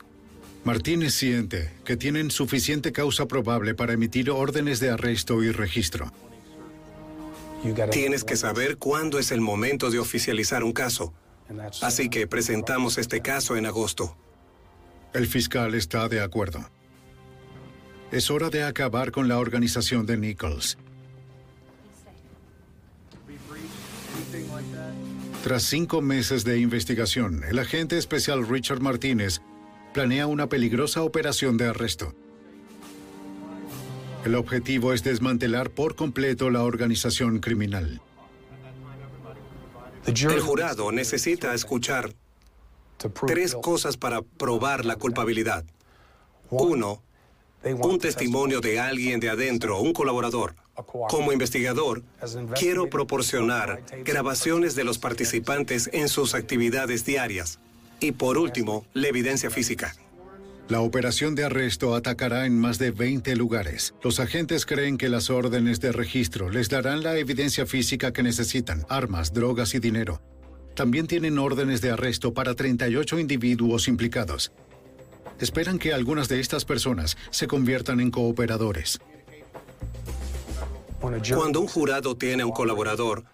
Martínez siente que tienen suficiente causa probable para emitir órdenes de arresto y registro. Tienes que saber cuándo es el momento de oficializar un caso. Así que presentamos este caso en agosto. El fiscal está de acuerdo. Es hora de acabar con la organización de Nichols. Tras cinco meses de investigación, el agente especial Richard Martínez planea una peligrosa operación de arresto. El objetivo es desmantelar por completo la organización criminal. El jurado necesita escuchar tres cosas para probar la culpabilidad. Uno, un testimonio de alguien de adentro, un colaborador. Como investigador, quiero proporcionar grabaciones de los participantes en sus actividades diarias. Y por último, la evidencia física. La operación de arresto atacará en más de 20 lugares. Los agentes creen que las órdenes de registro les darán la evidencia física que necesitan, armas, drogas y dinero. También tienen órdenes de arresto para 38 individuos implicados. Esperan que algunas de estas personas se conviertan en cooperadores. Cuando un jurado tiene un colaborador,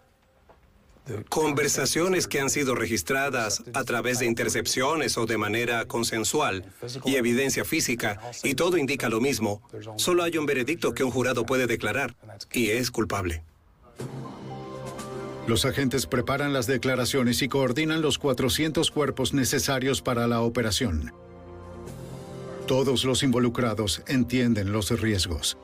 Conversaciones que han sido registradas a través de intercepciones o de manera consensual y evidencia física, y todo indica lo mismo. Solo hay un veredicto que un jurado puede declarar, y es culpable. Los agentes preparan las declaraciones y coordinan los 400 cuerpos necesarios para la operación. Todos los involucrados entienden los riesgos.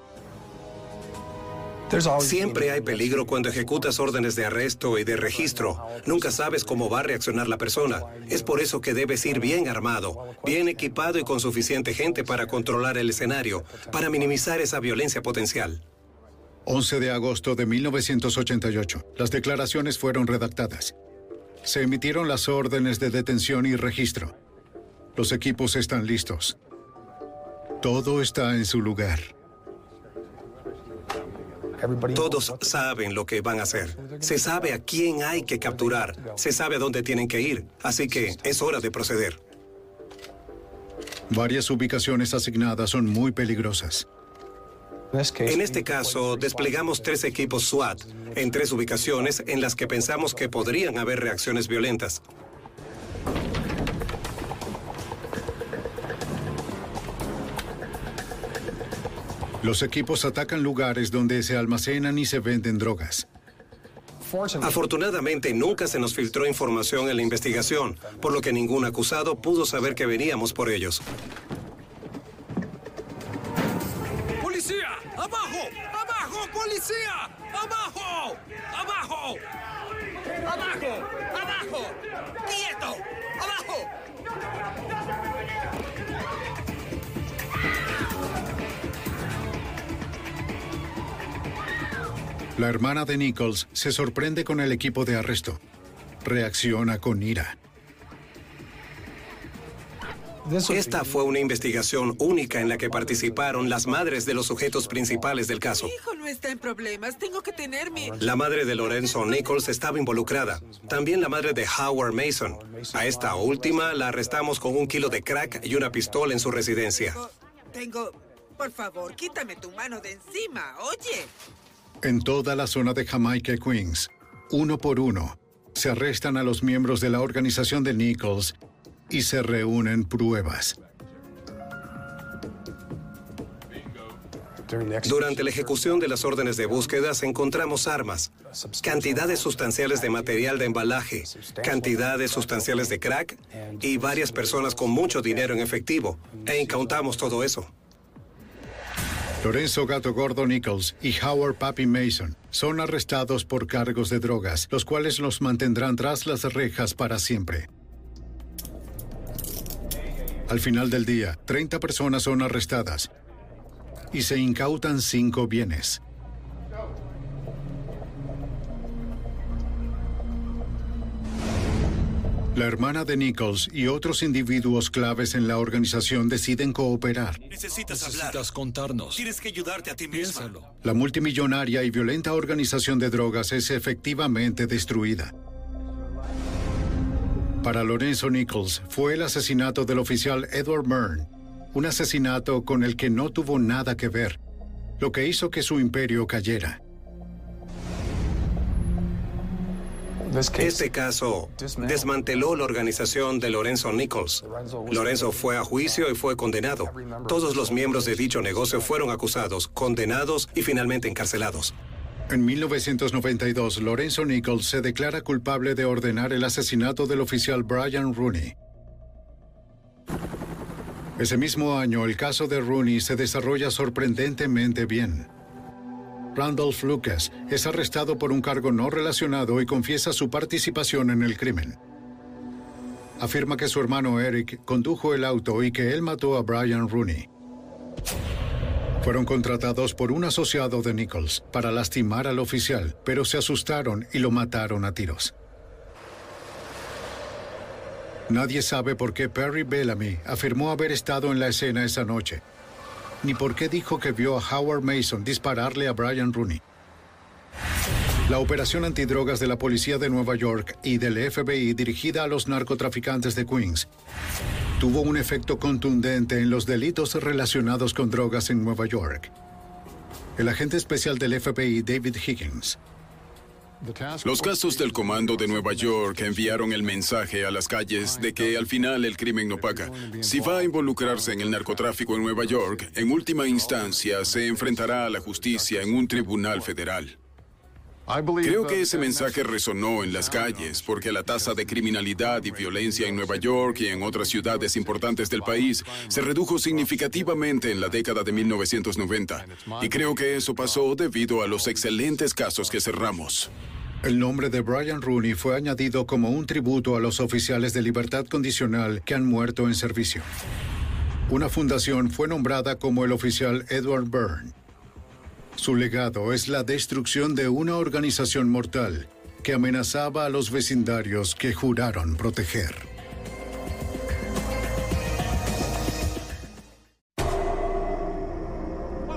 Siempre hay peligro cuando ejecutas órdenes de arresto y de registro. Nunca sabes cómo va a reaccionar la persona. Es por eso que debes ir bien armado, bien equipado y con suficiente gente para controlar el escenario, para minimizar esa violencia potencial. 11 de agosto de 1988. Las declaraciones fueron redactadas. Se emitieron las órdenes de detención y registro. Los equipos están listos. Todo está en su lugar. Todos saben lo que van a hacer. Se sabe a quién hay que capturar. Se sabe a dónde tienen que ir. Así que es hora de proceder. Varias ubicaciones asignadas son muy peligrosas. En este caso, desplegamos tres equipos SWAT en tres ubicaciones en las que pensamos que podrían haber reacciones violentas. Los equipos atacan lugares donde se almacenan y se venden drogas. Afortunadamente, nunca se nos filtró información en la investigación, por lo que ningún acusado pudo saber que veníamos por ellos. ¡Policía! ¡Abajo! ¡Abajo, policía! ¡Abajo! ¡Abajo! ¡Abajo! ¡Abajo! ¡Quieto! ¡Abajo! La hermana de Nichols se sorprende con el equipo de arresto. Reacciona con ira. Esta fue una investigación única en la que participaron las madres de los sujetos principales del caso. Mi hijo no está en problemas. Tengo que tener mi... La madre de Lorenzo Nichols estaba involucrada. También la madre de Howard Mason. A esta última la arrestamos con un kilo de crack y una pistola en su residencia. Tengo... Por favor, quítame tu mano de encima. Oye. En toda la zona de Jamaica Queens, uno por uno, se arrestan a los miembros de la organización de Nichols y se reúnen pruebas. Durante la ejecución de las órdenes de búsqueda encontramos armas, cantidades sustanciales de material de embalaje, cantidades sustanciales de crack y varias personas con mucho dinero en efectivo. E incautamos todo eso. Lorenzo Gato Gordo Nichols y Howard Papi Mason son arrestados por cargos de drogas, los cuales los mantendrán tras las rejas para siempre. Al final del día, 30 personas son arrestadas y se incautan cinco bienes. La hermana de Nichols y otros individuos claves en la organización deciden cooperar. Necesitas hablar. Necesitas contarnos. Tienes que ayudarte a ti mismo. La multimillonaria y violenta organización de drogas es efectivamente destruida. Para Lorenzo Nichols fue el asesinato del oficial Edward Byrne, un asesinato con el que no tuvo nada que ver, lo que hizo que su imperio cayera. Este caso desmanteló la organización de Lorenzo Nichols. Lorenzo fue a juicio y fue condenado. Todos los miembros de dicho negocio fueron acusados, condenados y finalmente encarcelados. En 1992, Lorenzo Nichols se declara culpable de ordenar el asesinato del oficial Brian Rooney. Ese mismo año, el caso de Rooney se desarrolla sorprendentemente bien. Randolph Lucas es arrestado por un cargo no relacionado y confiesa su participación en el crimen. Afirma que su hermano Eric condujo el auto y que él mató a Brian Rooney. Fueron contratados por un asociado de Nichols para lastimar al oficial, pero se asustaron y lo mataron a tiros. Nadie sabe por qué Perry Bellamy afirmó haber estado en la escena esa noche, ni por qué dijo que vio a Howard Mason dispararle a Brian Rooney. La operación antidrogas de la Policía de Nueva York y del FBI dirigida a los narcotraficantes de Queens tuvo un efecto contundente en los delitos relacionados con drogas en Nueva York. El agente especial del FBI, David Higgins, los casos del Comando de Nueva York enviaron el mensaje a las calles de que al final el crimen no paga. Si va a involucrarse en el narcotráfico en Nueva York, en última instancia se enfrentará a la justicia en un tribunal federal. Creo que ese mensaje resonó en las calles porque la tasa de criminalidad y violencia en Nueva York y en otras ciudades importantes del país se redujo significativamente en la década de 1990. Y creo que eso pasó debido a los excelentes casos que cerramos. El nombre de Brian Rooney fue añadido como un tributo a los oficiales de libertad condicional que han muerto en servicio. Una fundación fue nombrada como el oficial Edward Byrne. Su legado es la destrucción de una organización mortal que amenazaba a los vecindarios que juraron proteger.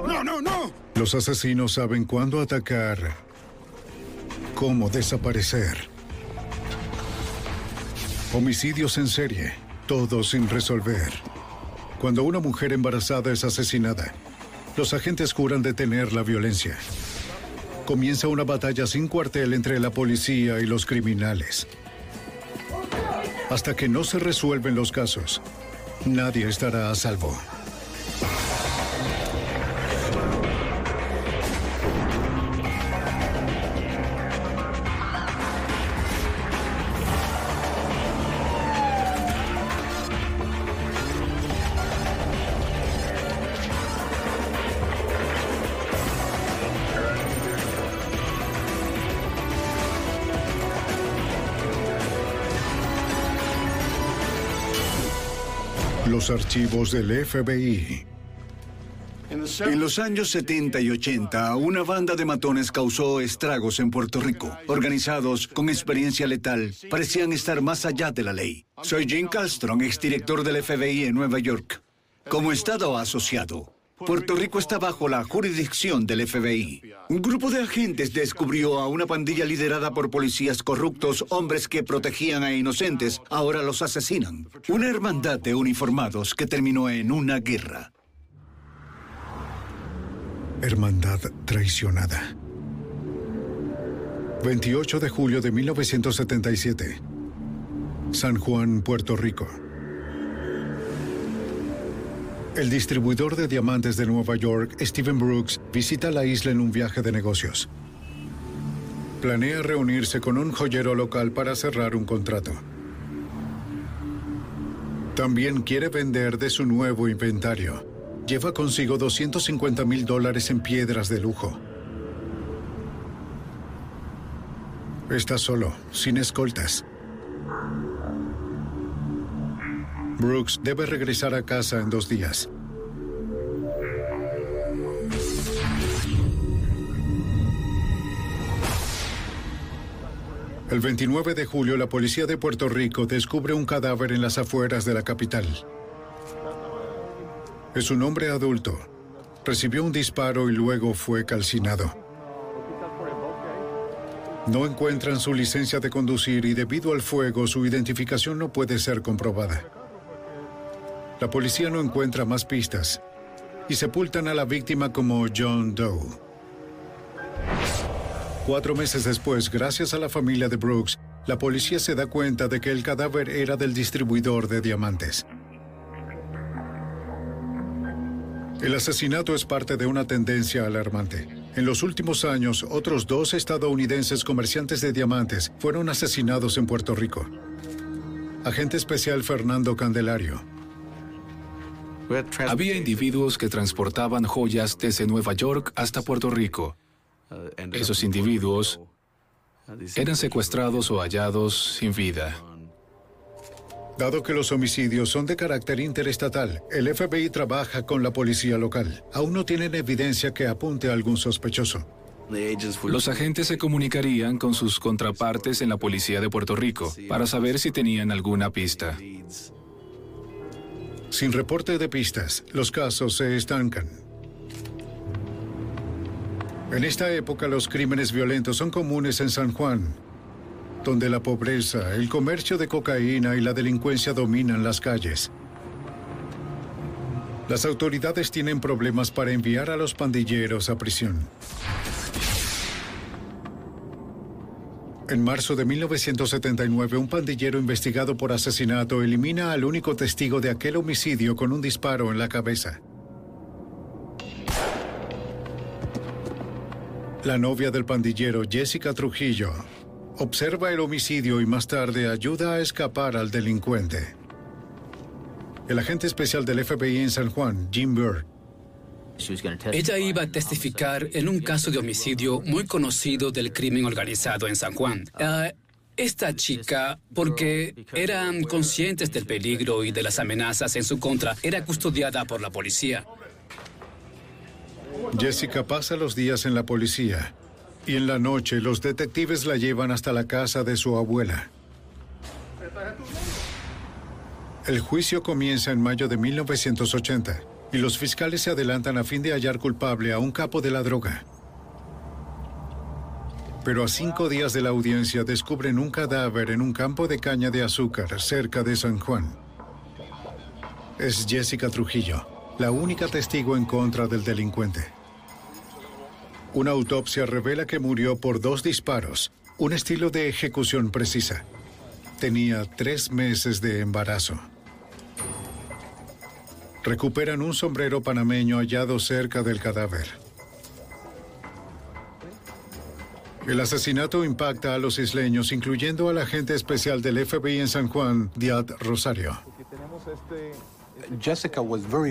¡No, no, no! Los asesinos saben cuándo atacar, cómo desaparecer. Homicidios en serie, todos sin resolver. Cuando una mujer embarazada es asesinada, los agentes juran detener la violencia. Comienza una batalla sin cuartel entre la policía y los criminales. Hasta que no se resuelven los casos, nadie estará a salvo. Los archivos del FBI. En los años 70 y 80, una banda de matones causó estragos en Puerto Rico. Organizados con experiencia letal, parecían estar más allá de la ley. Soy Jim Castron, exdirector del FBI en Nueva York. Como Estado asociado, Puerto Rico está bajo la jurisdicción del FBI. Un grupo de agentes descubrió a una pandilla liderada por policías corruptos, hombres que protegían a inocentes, ahora los asesinan. Una hermandad de uniformados que terminó en una guerra. Hermandad traicionada. 28 de julio de 1977. San Juan, Puerto Rico. El distribuidor de diamantes de Nueva York, Steven Brooks, visita la isla en un viaje de negocios. Planea reunirse con un joyero local para cerrar un contrato. También quiere vender de su nuevo inventario. Lleva consigo 250 mil dólares en piedras de lujo. Está solo, sin escoltas. Brooks debe regresar a casa en dos días. El 29 de julio, la policía de Puerto Rico descubre un cadáver en las afueras de la capital. Es un hombre adulto. Recibió un disparo y luego fue calcinado. No encuentran su licencia de conducir y debido al fuego su identificación no puede ser comprobada. La policía no encuentra más pistas y sepultan a la víctima como John Doe. Cuatro meses después, gracias a la familia de Brooks, la policía se da cuenta de que el cadáver era del distribuidor de diamantes. El asesinato es parte de una tendencia alarmante. En los últimos años, otros dos estadounidenses comerciantes de diamantes fueron asesinados en Puerto Rico. Agente especial Fernando Candelario, había individuos que transportaban joyas desde Nueva York hasta Puerto Rico. Esos individuos eran secuestrados o hallados sin vida. Dado que los homicidios son de carácter interestatal, el FBI trabaja con la policía local. Aún no tienen evidencia que apunte a algún sospechoso. Los agentes se comunicarían con sus contrapartes en la policía de Puerto Rico para saber si tenían alguna pista. Sin reporte de pistas, los casos se estancan. En esta época los crímenes violentos son comunes en San Juan, donde la pobreza, el comercio de cocaína y la delincuencia dominan las calles. Las autoridades tienen problemas para enviar a los pandilleros a prisión. En marzo de 1979, un pandillero investigado por asesinato elimina al único testigo de aquel homicidio con un disparo en la cabeza. La novia del pandillero, Jessica Trujillo, observa el homicidio y más tarde ayuda a escapar al delincuente. El agente especial del FBI en San Juan, Jim Burke, ella iba a testificar en un caso de homicidio muy conocido del crimen organizado en San Juan. Esta chica, porque eran conscientes del peligro y de las amenazas en su contra, era custodiada por la policía. Jessica pasa los días en la policía y en la noche los detectives la llevan hasta la casa de su abuela. El juicio comienza en mayo de 1980 y los fiscales se adelantan a fin de hallar culpable a un capo de la droga. Pero a cinco días de la audiencia descubren un cadáver en un campo de caña de azúcar cerca de San Juan. Es Jessica Trujillo, la única testigo en contra del delincuente. Una autopsia revela que murió por dos disparos, un estilo de ejecución precisa. Tenía tres meses de embarazo recuperan un sombrero panameño hallado cerca del cadáver. El asesinato impacta a los isleños, incluyendo al agente especial del FBI en San Juan, Diad Rosario.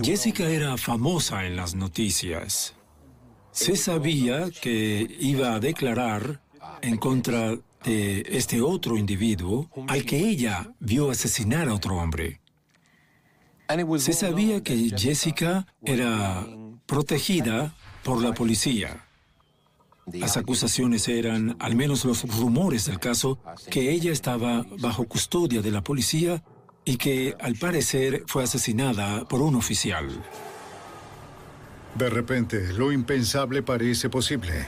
Jessica era famosa en las noticias. Se sabía que iba a declarar en contra de este otro individuo al que ella vio asesinar a otro hombre. Se sabía que Jessica era protegida por la policía. Las acusaciones eran, al menos los rumores del caso, que ella estaba bajo custodia de la policía y que al parecer fue asesinada por un oficial. De repente, lo impensable parece posible.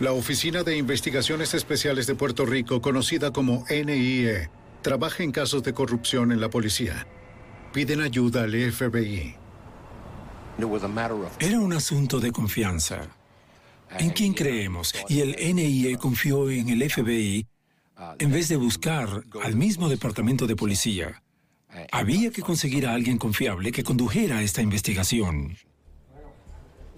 La Oficina de Investigaciones Especiales de Puerto Rico, conocida como NIE, trabaja en casos de corrupción en la policía piden ayuda al FBI. Era un asunto de confianza. ¿En quién creemos? Y el NIE confió en el FBI en vez de buscar al mismo departamento de policía. Había que conseguir a alguien confiable que condujera esta investigación.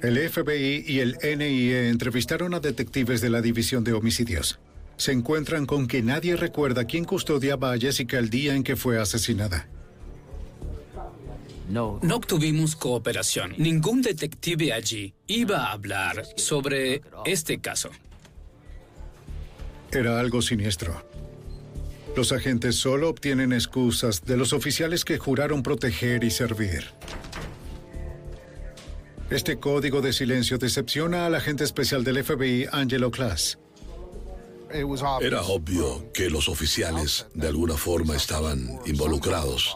El FBI y el NIE entrevistaron a detectives de la División de Homicidios. Se encuentran con que nadie recuerda quién custodiaba a Jessica el día en que fue asesinada. No obtuvimos cooperación. Ningún detective allí iba a hablar sobre este caso. Era algo siniestro. Los agentes solo obtienen excusas de los oficiales que juraron proteger y servir. Este código de silencio decepciona al agente especial del FBI, Angelo Class. Era obvio que los oficiales de alguna forma estaban involucrados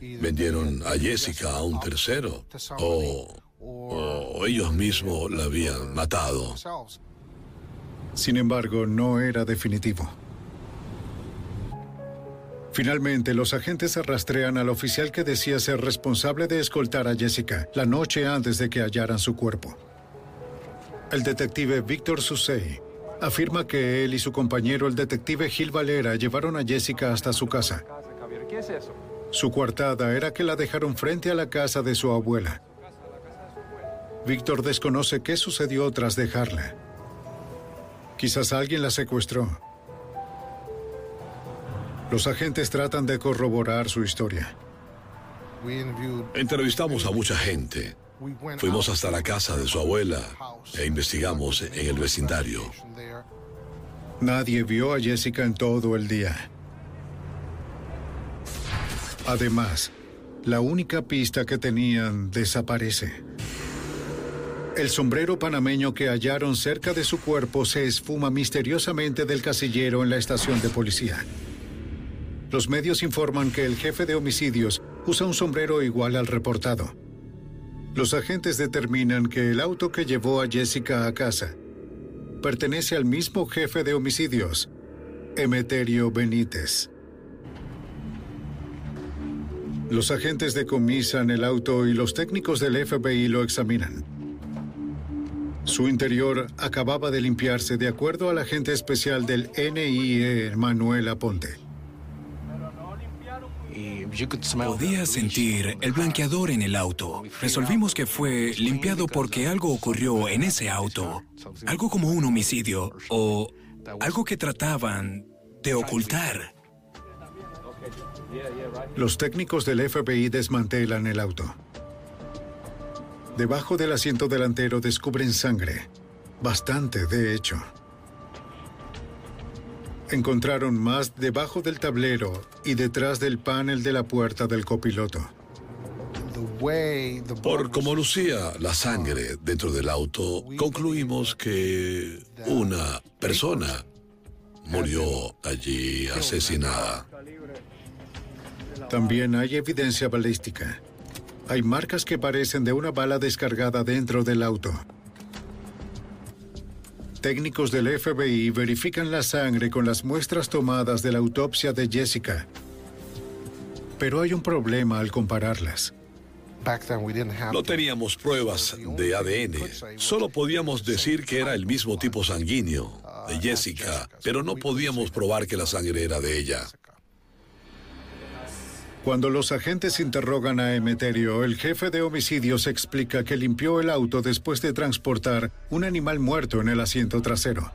vendieron a Jessica a un tercero o, ellos mismos la habían matado. Sin embargo, no era definitivo. Finalmente, los agentes rastrean al oficial que decía ser responsable de escoltar a Jessica la noche antes de que hallaran su cuerpo. El detective Víctor Susey afirma que él y su compañero, el detective Gil Valera, llevaron a Jessica hasta su casa. ¿Qué es eso? Su coartada era que la dejaron frente a la casa de su abuela. Víctor desconoce qué sucedió tras dejarla. Quizás alguien la secuestró. Los agentes tratan de corroborar su historia. Entrevistamos a mucha gente. Fuimos hasta la casa de su abuela e investigamos en el vecindario. Nadie vio a Jessica en todo el día. Además, la única pista que tenían desaparece. El sombrero panameño que hallaron cerca de su cuerpo se esfuma misteriosamente del casillero en la estación de policía. Los medios informan que el jefe de homicidios usa un sombrero igual al reportado. Los agentes determinan que el auto que llevó a Jessica a casa pertenece al mismo jefe de homicidios, Emeterio Benítez. Los agentes decomisan el auto y los técnicos del FBI lo examinan. Su interior acababa de limpiarse de acuerdo al agente especial del NIE, Manuel Aponte. Podía sentir el blanqueador en el auto. Resolvimos que fue limpiado porque algo ocurrió en ese auto. Algo como un homicidio o algo que trataban de ocultar. Los técnicos del FBI desmantelan el auto. Debajo del asiento delantero descubren sangre. Bastante, de hecho. Encontraron más debajo del tablero y detrás del panel de la puerta del copiloto. Por como lucía la sangre dentro del auto, concluimos que una persona murió allí asesinada. También hay evidencia balística. Hay marcas que parecen de una bala descargada dentro del auto. Técnicos del FBI verifican la sangre con las muestras tomadas de la autopsia de Jessica. Pero hay un problema al compararlas. No teníamos pruebas de ADN. Solo podíamos decir que era el mismo tipo sanguíneo de Jessica, pero no podíamos probar que la sangre era de ella. Cuando los agentes interrogan a Emeterio, el jefe de homicidios explica que limpió el auto después de transportar un animal muerto en el asiento trasero.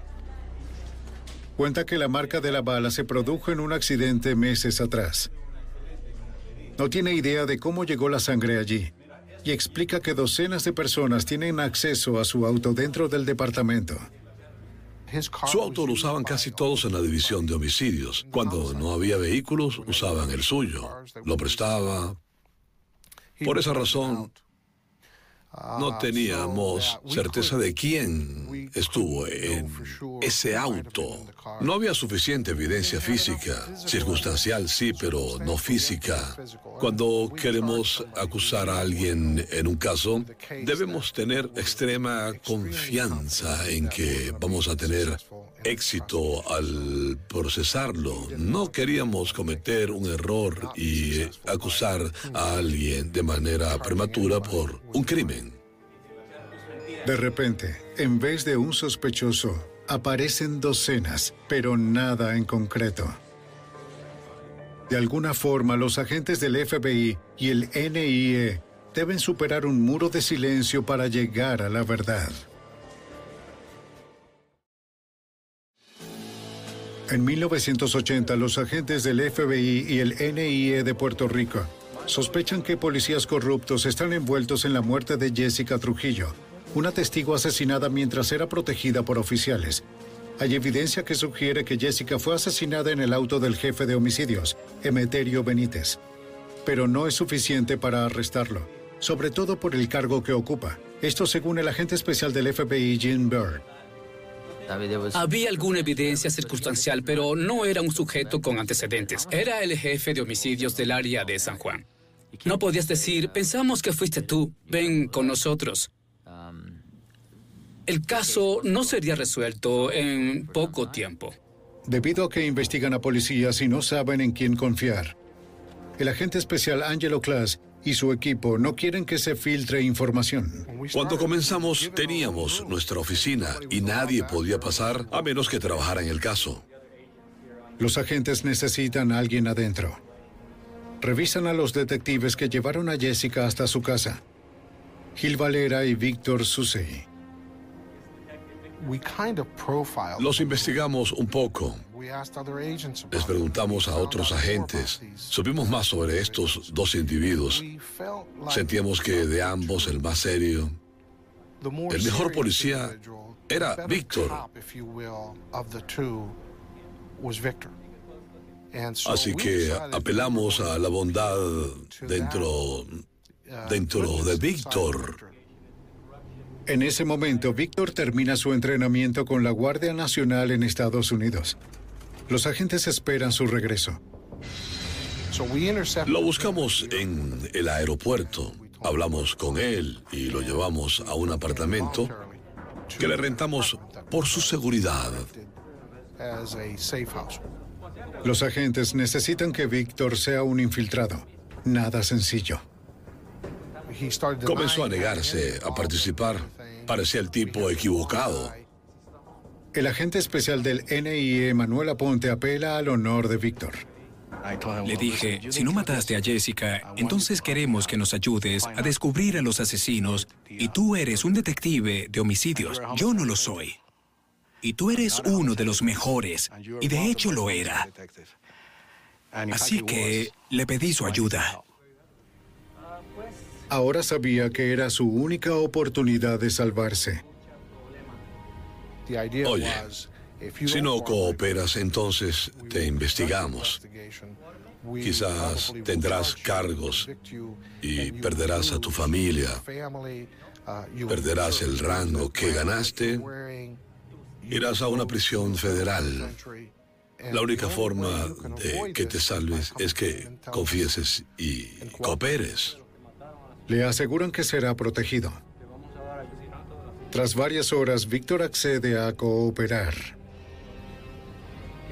Cuenta que la marca de la bala se produjo en un accidente meses atrás. No tiene idea de cómo llegó la sangre allí y explica que docenas de personas tienen acceso a su auto dentro del departamento. Su auto lo usaban casi todos en la división de homicidios. Cuando no había vehículos, usaban el suyo. Lo prestaba. Por esa razón, no teníamos certeza de quién estuvo en ese auto. No había suficiente evidencia física, circunstancial sí, pero no física. Cuando queremos acusar a alguien en un caso, debemos tener extrema confianza en que vamos a tener éxito al procesarlo. No queríamos cometer un error y acusar a alguien de manera prematura por un crimen. De repente, en vez de un sospechoso, aparecen docenas, pero nada en concreto. De alguna forma, los agentes del FBI y el NIE deben superar un muro de silencio para llegar a la verdad. En 1980, los agentes del FBI y el NIE de Puerto Rico sospechan que policías corruptos están envueltos en la muerte de Jessica Trujillo, una testigo asesinada mientras era protegida por oficiales. Hay evidencia que sugiere que Jessica fue asesinada en el auto del jefe de homicidios, Emeterio Benítez. Pero no es suficiente para arrestarlo, sobre todo por el cargo que ocupa. Esto según el agente especial del FBI, Jim Bird. Había alguna evidencia circunstancial, pero no era un sujeto con antecedentes. Era el jefe de homicidios del área de San Juan. No podías decir, pensamos que fuiste tú, ven con nosotros. El caso no sería resuelto en poco tiempo. Debido a que investigan a policías y no saben en quién confiar. El agente especial Angelo Class y su equipo no quieren que se filtre información. Cuando comenzamos teníamos nuestra oficina y nadie podía pasar a menos que trabajara en el caso. Los agentes necesitan a alguien adentro. Revisan a los detectives que llevaron a Jessica hasta su casa. Gil Valera y Víctor Susey. Los investigamos un poco. Les preguntamos a otros agentes. Supimos más sobre estos dos individuos. Sentíamos que de ambos el más serio, el mejor policía era Víctor. Así que apelamos a la bondad dentro, dentro de Víctor. En ese momento, Víctor termina su entrenamiento con la Guardia Nacional en Estados Unidos. Los agentes esperan su regreso. Lo buscamos en el aeropuerto. Hablamos con él y lo llevamos a un apartamento que le rentamos por su seguridad. Los agentes necesitan que Víctor sea un infiltrado. Nada sencillo. Comenzó a negarse a participar. Parecía el tipo equivocado. El agente especial del NIE, Manuel Aponte, apela al honor de Víctor. Le dije, si no mataste a Jessica, entonces queremos que nos ayudes a descubrir a los asesinos y tú eres un detective de homicidios. Yo no lo soy. Y tú eres uno de los mejores. Y de hecho lo era. Así que le pedí su ayuda. Ahora sabía que era su única oportunidad de salvarse. Oye, si no cooperas, entonces te investigamos. Quizás tendrás cargos y perderás a tu familia. Perderás el rango que ganaste. Irás a una prisión federal. La única forma de que te salves es que confieses y cooperes. Le aseguran que será protegido. Tras varias horas, Víctor accede a cooperar.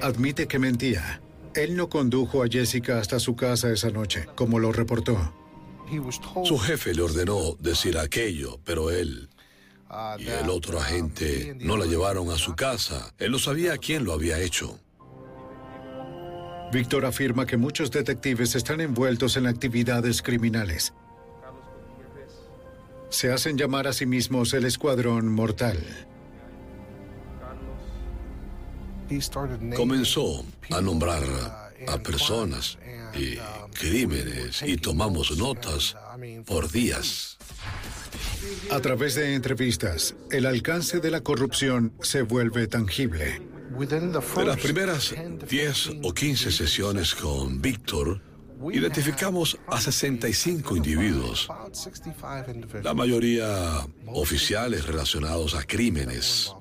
Admite que mentía. Él no condujo a Jessica hasta su casa esa noche, como lo reportó. Su jefe le ordenó decir aquello, pero él y el otro agente no la llevaron a su casa. Él no sabía quién lo había hecho. Víctor afirma que muchos detectives están envueltos en actividades criminales. Se hacen llamar a sí mismos el Escuadrón Mortal. Comenzó a nombrar a personas y crímenes y tomamos notas por días. A través de entrevistas, el alcance de la corrupción se vuelve tangible. De las primeras 10 o 15 sesiones con Víctor, identificamos a 65 individuos, la mayoría oficiales relacionados a crímenes.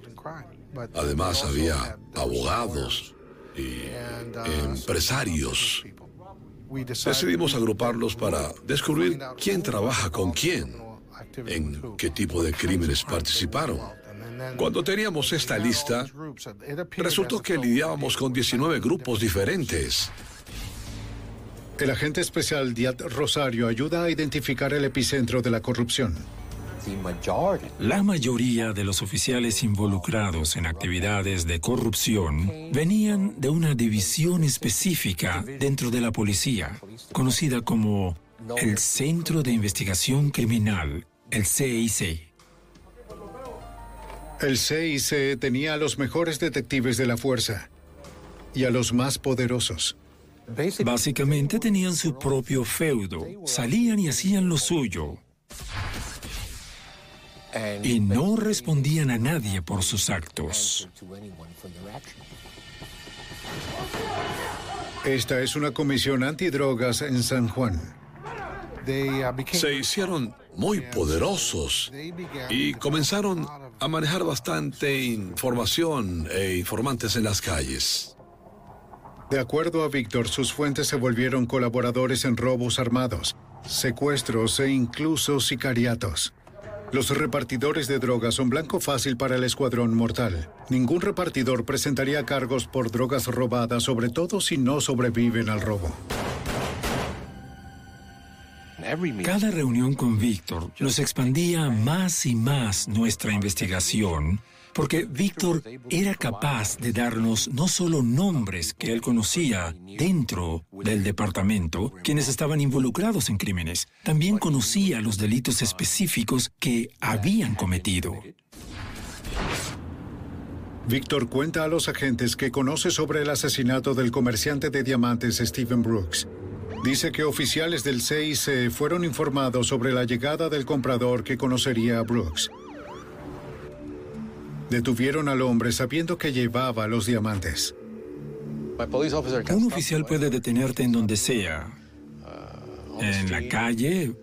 Además había abogados y empresarios. Decidimos agruparlos para descubrir quién trabaja con quién, en qué tipo de crímenes participaron. Cuando teníamos esta lista, resultó que lidiábamos con 19 grupos diferentes. El agente especial Diat Rosario ayuda a identificar el epicentro de la corrupción. La mayoría de los oficiales involucrados en actividades de corrupción venían de una división específica dentro de la policía, conocida como el Centro de Investigación Criminal, el CIC. El CIC tenía a los mejores detectives de la fuerza y a los más poderosos. Básicamente tenían su propio feudo, salían y hacían lo suyo. Y no respondían a nadie por sus actos. Esta es una comisión antidrogas en San Juan. Se hicieron muy poderosos y comenzaron a manejar bastante información e informantes en las calles. De acuerdo a Víctor, sus fuentes se volvieron colaboradores en robos armados, secuestros e incluso sicariatos. Los repartidores de drogas son blanco fácil para el escuadrón mortal. Ningún repartidor presentaría cargos por drogas robadas, sobre todo si no sobreviven al robo. Cada reunión con Víctor nos expandía más y más nuestra investigación, porque Víctor era capaz de darnos no solo nombres que él conocía dentro del departamento, quienes estaban involucrados en crímenes, también conocía los delitos específicos que habían cometido. Víctor cuenta a los agentes que conoce sobre el asesinato del comerciante de diamantes Stephen Brooks Dice que oficiales del CIC fueron informados sobre la llegada del comprador que conocería a Brooks. Detuvieron al hombre sabiendo que llevaba los diamantes. Un oficial puede detenerte en donde sea. En la calle,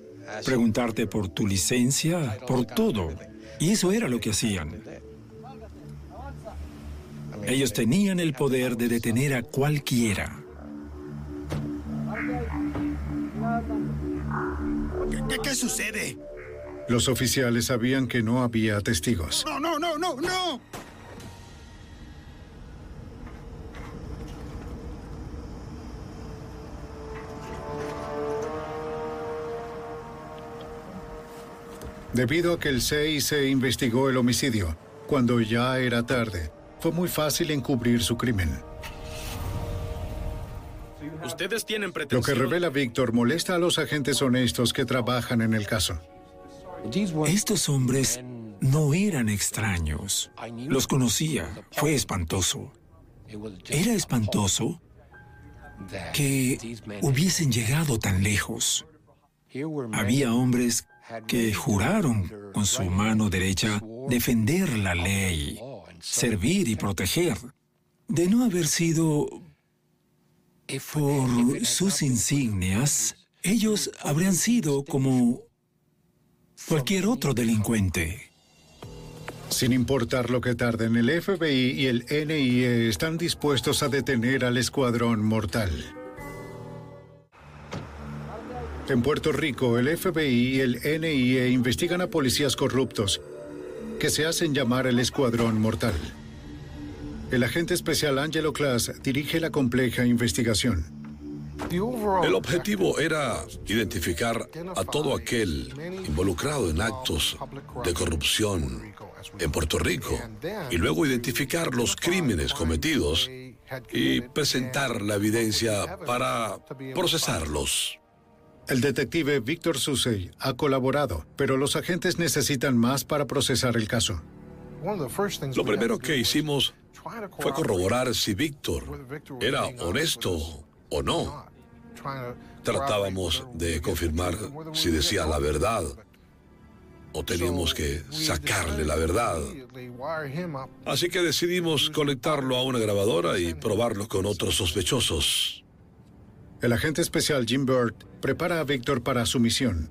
preguntarte por tu licencia, por todo. Y eso era lo que hacían. Ellos tenían el poder de detener a cualquiera. ¿Qué, sucede? Los oficiales sabían que no había testigos. No, no, no, no, no. Debido a que el CIC investigó el homicidio, cuando ya era tarde, fue muy fácil encubrir su crimen. Ustedes tienen Lo que revela Víctor molesta a los agentes honestos que trabajan en el caso. Estos hombres no eran extraños. Los conocía. Fue espantoso. Era espantoso que hubiesen llegado tan lejos. Había hombres que juraron con su mano derecha defender la ley, servir y proteger. De no haber sido por sus insignias, ellos habrían sido como cualquier otro delincuente. Sin importar lo que tarden, el FBI y el NIE están dispuestos a detener al escuadrón mortal. En Puerto Rico, el FBI y el NIE investigan a policías corruptos que se hacen llamar el escuadrón mortal. El agente especial Angelo Class dirige la compleja investigación. El objetivo era identificar a todo aquel involucrado en actos de corrupción en Puerto Rico y luego identificar los crímenes cometidos y presentar la evidencia para procesarlos. El detective Víctor Susey ha colaborado, pero los agentes necesitan más para procesar el caso. Lo primero que hicimos fue corroborar si Víctor era honesto o no. Tratábamos de confirmar si decía la verdad o teníamos que sacarle la verdad. Así que decidimos conectarlo a una grabadora y probarlo con otros sospechosos. El agente especial Jim Bird prepara a Víctor para su misión.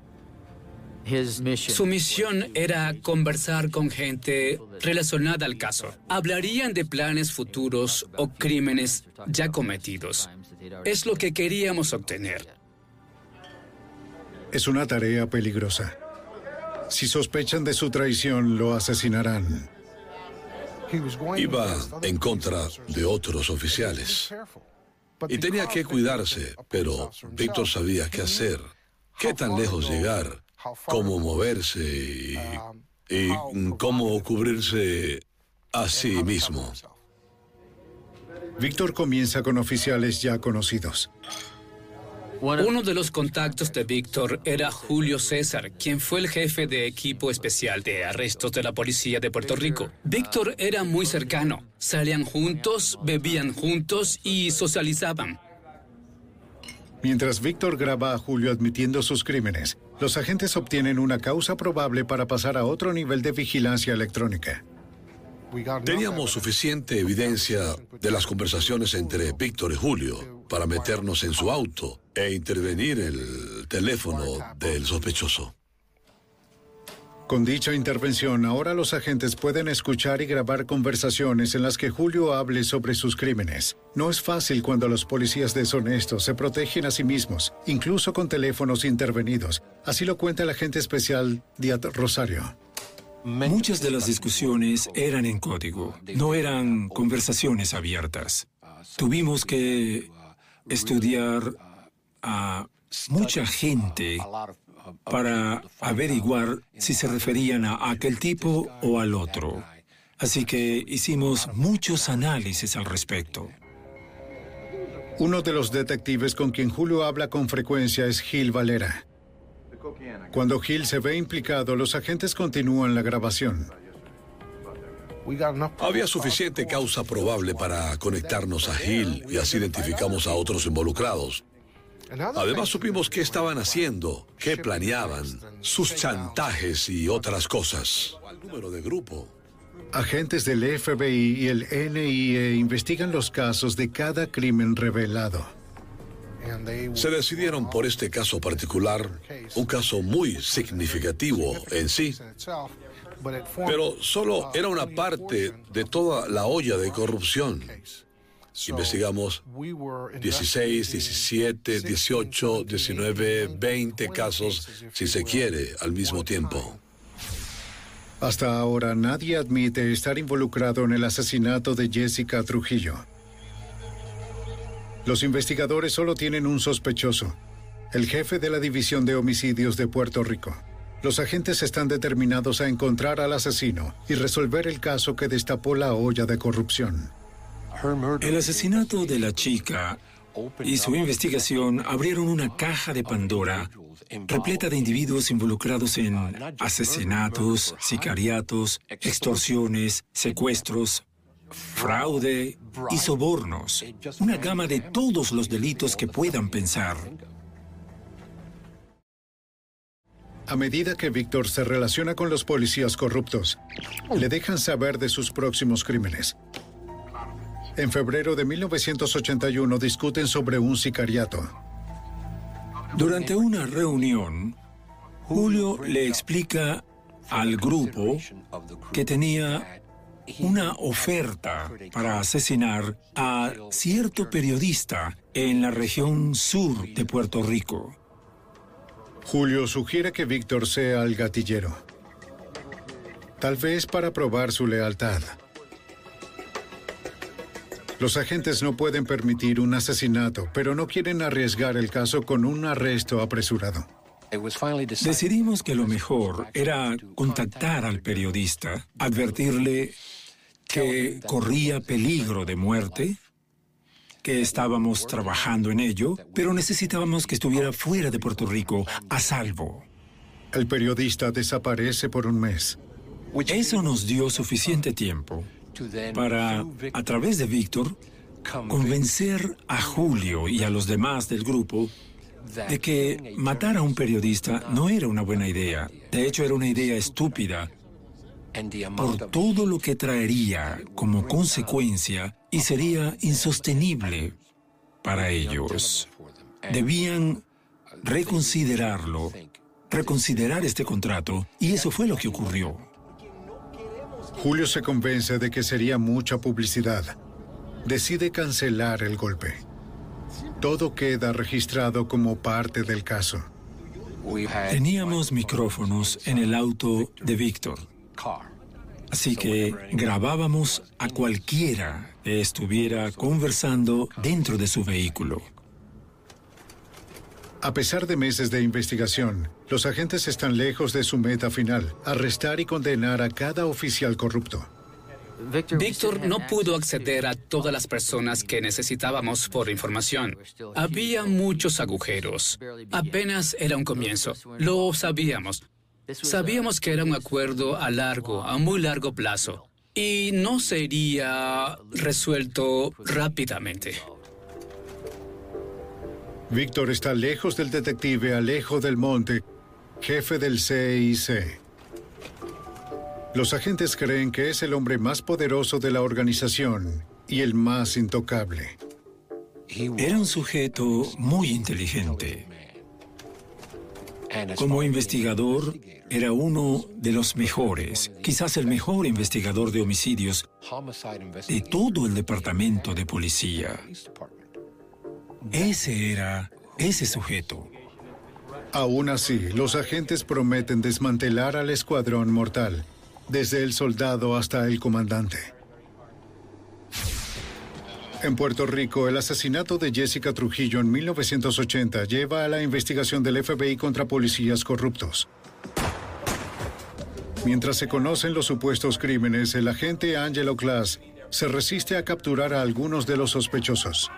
Su misión era conversar con gente relacionada al caso. Hablarían de planes futuros o crímenes ya cometidos. Es lo que queríamos obtener. Es una tarea peligrosa. Si sospechan de su traición, lo asesinarán. Iba en contra de otros oficiales. Y tenía que cuidarse, pero Víctor sabía qué hacer, qué tan lejos llegar, cómo moverse y, y cómo cubrirse a sí mismo. Víctor comienza con oficiales ya conocidos. Uno de los contactos de Víctor era Julio César, quien fue el jefe de equipo especial de arrestos de la policía de Puerto Rico. Víctor era muy cercano. Salían juntos, bebían juntos y socializaban. Mientras Víctor graba a Julio admitiendo sus crímenes, los agentes obtienen una causa probable para pasar a otro nivel de vigilancia electrónica. Teníamos suficiente evidencia de las conversaciones entre Víctor y Julio para meternos en su auto e intervenir el teléfono del sospechoso. Con dicha intervención, ahora los agentes pueden escuchar y grabar conversaciones en las que Julio hable sobre sus crímenes. No es fácil cuando los policías deshonestos se protegen a sí mismos, incluso con teléfonos intervenidos. Así lo cuenta el agente especial Diat Rosario. Muchas de las discusiones eran en código, no eran conversaciones abiertas. Tuvimos que estudiar a mucha gente para averiguar si se referían a aquel tipo o al otro. Así que hicimos muchos análisis al respecto. Uno de los detectives con quien Julio habla con frecuencia es Gil Valera. Cuando Gil se ve implicado, los agentes continúan la grabación. Había suficiente causa probable para conectarnos a Gil y así identificamos a otros involucrados. Además supimos qué estaban haciendo, qué planeaban, sus chantajes y otras cosas. número de grupo. Agentes del FBI y el NIE investigan los casos de cada crimen revelado. Se decidieron por este caso particular, un caso muy significativo en sí, pero solo era una parte de toda la olla de corrupción. Investigamos 16, 17, 18, 19, 20 casos, si se quiere, al mismo tiempo. Hasta ahora nadie admite estar involucrado en el asesinato de Jessica Trujillo. Los investigadores solo tienen un sospechoso, el jefe de la División de Homicidios de Puerto Rico. Los agentes están determinados a encontrar al asesino y resolver el caso que destapó la olla de corrupción. El asesinato de la chica y su investigación abrieron una caja de Pandora repleta de individuos involucrados en asesinatos, sicariatos, extorsiones, secuestros, fraude y sobornos. Una gama de todos los delitos que puedan pensar. A medida que Víctor se relaciona con los policías corruptos, le dejan saber de sus próximos crímenes. En febrero de 1981 discuten sobre un sicariato. Durante una reunión, Julio le explica al grupo que tenía una oferta para asesinar a cierto periodista en la región sur de Puerto Rico. Julio sugiere que Víctor sea el gatillero. Tal vez para probar su lealtad. Los agentes no pueden permitir un asesinato, pero no quieren arriesgar el caso con un arresto apresurado. Decidimos que lo mejor era contactar al periodista, advertirle que corría peligro de muerte que estábamos trabajando en ello, pero necesitábamos que estuviera fuera de Puerto Rico, a salvo. El periodista desaparece por un mes. Eso nos dio suficiente tiempo para, a través de Víctor, convencer a Julio y a los demás del grupo de que matar a un periodista no era una buena idea. De hecho, era una idea estúpida por todo lo que traería como consecuencia y sería insostenible para ellos. Debían reconsiderarlo, reconsiderar este contrato, y eso fue lo que ocurrió. Julio se convence de que sería mucha publicidad. Decide cancelar el golpe. Todo queda registrado como parte del caso. Teníamos micrófonos en el auto de Víctor. Así que grabábamos a cualquiera que estuviera conversando dentro de su vehículo. A pesar de meses de investigación, los agentes están lejos de su meta final, arrestar y condenar a cada oficial corrupto. Víctor no pudo acceder a todas las personas que necesitábamos por información. Había muchos agujeros. Apenas era un comienzo. Lo sabíamos. Sabíamos que era un acuerdo a largo, a muy largo plazo, y no sería resuelto rápidamente. Víctor está lejos del detective Alejo del Monte, jefe del CIC. Los agentes creen que es el hombre más poderoso de la organización y el más intocable. Era un sujeto muy inteligente. Como investigador, era uno de los mejores, quizás el mejor investigador de homicidios de todo el departamento de policía. Ese era ese sujeto. Aún así, los agentes prometen desmantelar al escuadrón mortal, desde el soldado hasta el comandante. En Puerto Rico, el asesinato de Jessica Trujillo en 1980 lleva a la investigación del FBI contra policías corruptos. Mientras se conocen los supuestos crímenes, el agente Angelo Class se resiste a capturar a algunos de los sospechosos.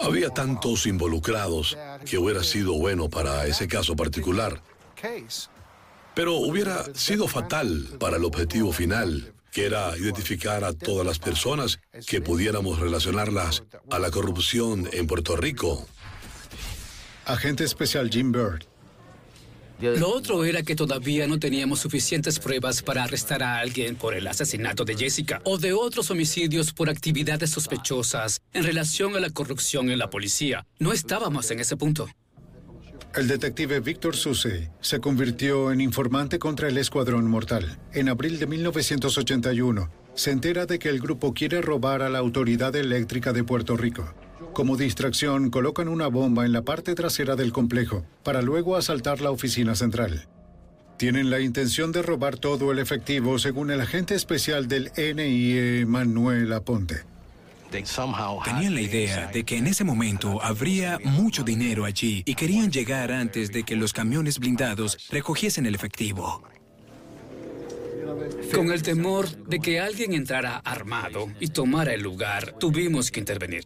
Había tantos involucrados que hubiera sido bueno para ese caso particular. Pero hubiera sido fatal para el objetivo final, que era identificar a todas las personas que pudiéramos relacionarlas a la corrupción en Puerto Rico. Agente especial Jim Bird lo otro era que todavía no teníamos suficientes pruebas para arrestar a alguien por el asesinato de Jessica o de otros homicidios por actividades sospechosas en relación a la corrupción en la policía. No estábamos en ese punto. El detective Víctor Suse se convirtió en informante contra el Escuadrón Mortal. En abril de 1981, se entera de que el grupo quiere robar a la Autoridad Eléctrica de Puerto Rico. Como distracción, colocan una bomba en la parte trasera del complejo para luego asaltar la oficina central. Tienen la intención de robar todo el efectivo, según el agente especial del NIE, Manuel Aponte. Tenían la idea de que en ese momento habría mucho dinero allí y querían llegar antes de que los camiones blindados recogiesen el efectivo. Con el temor de que alguien entrara armado y tomara el lugar, tuvimos que intervenir.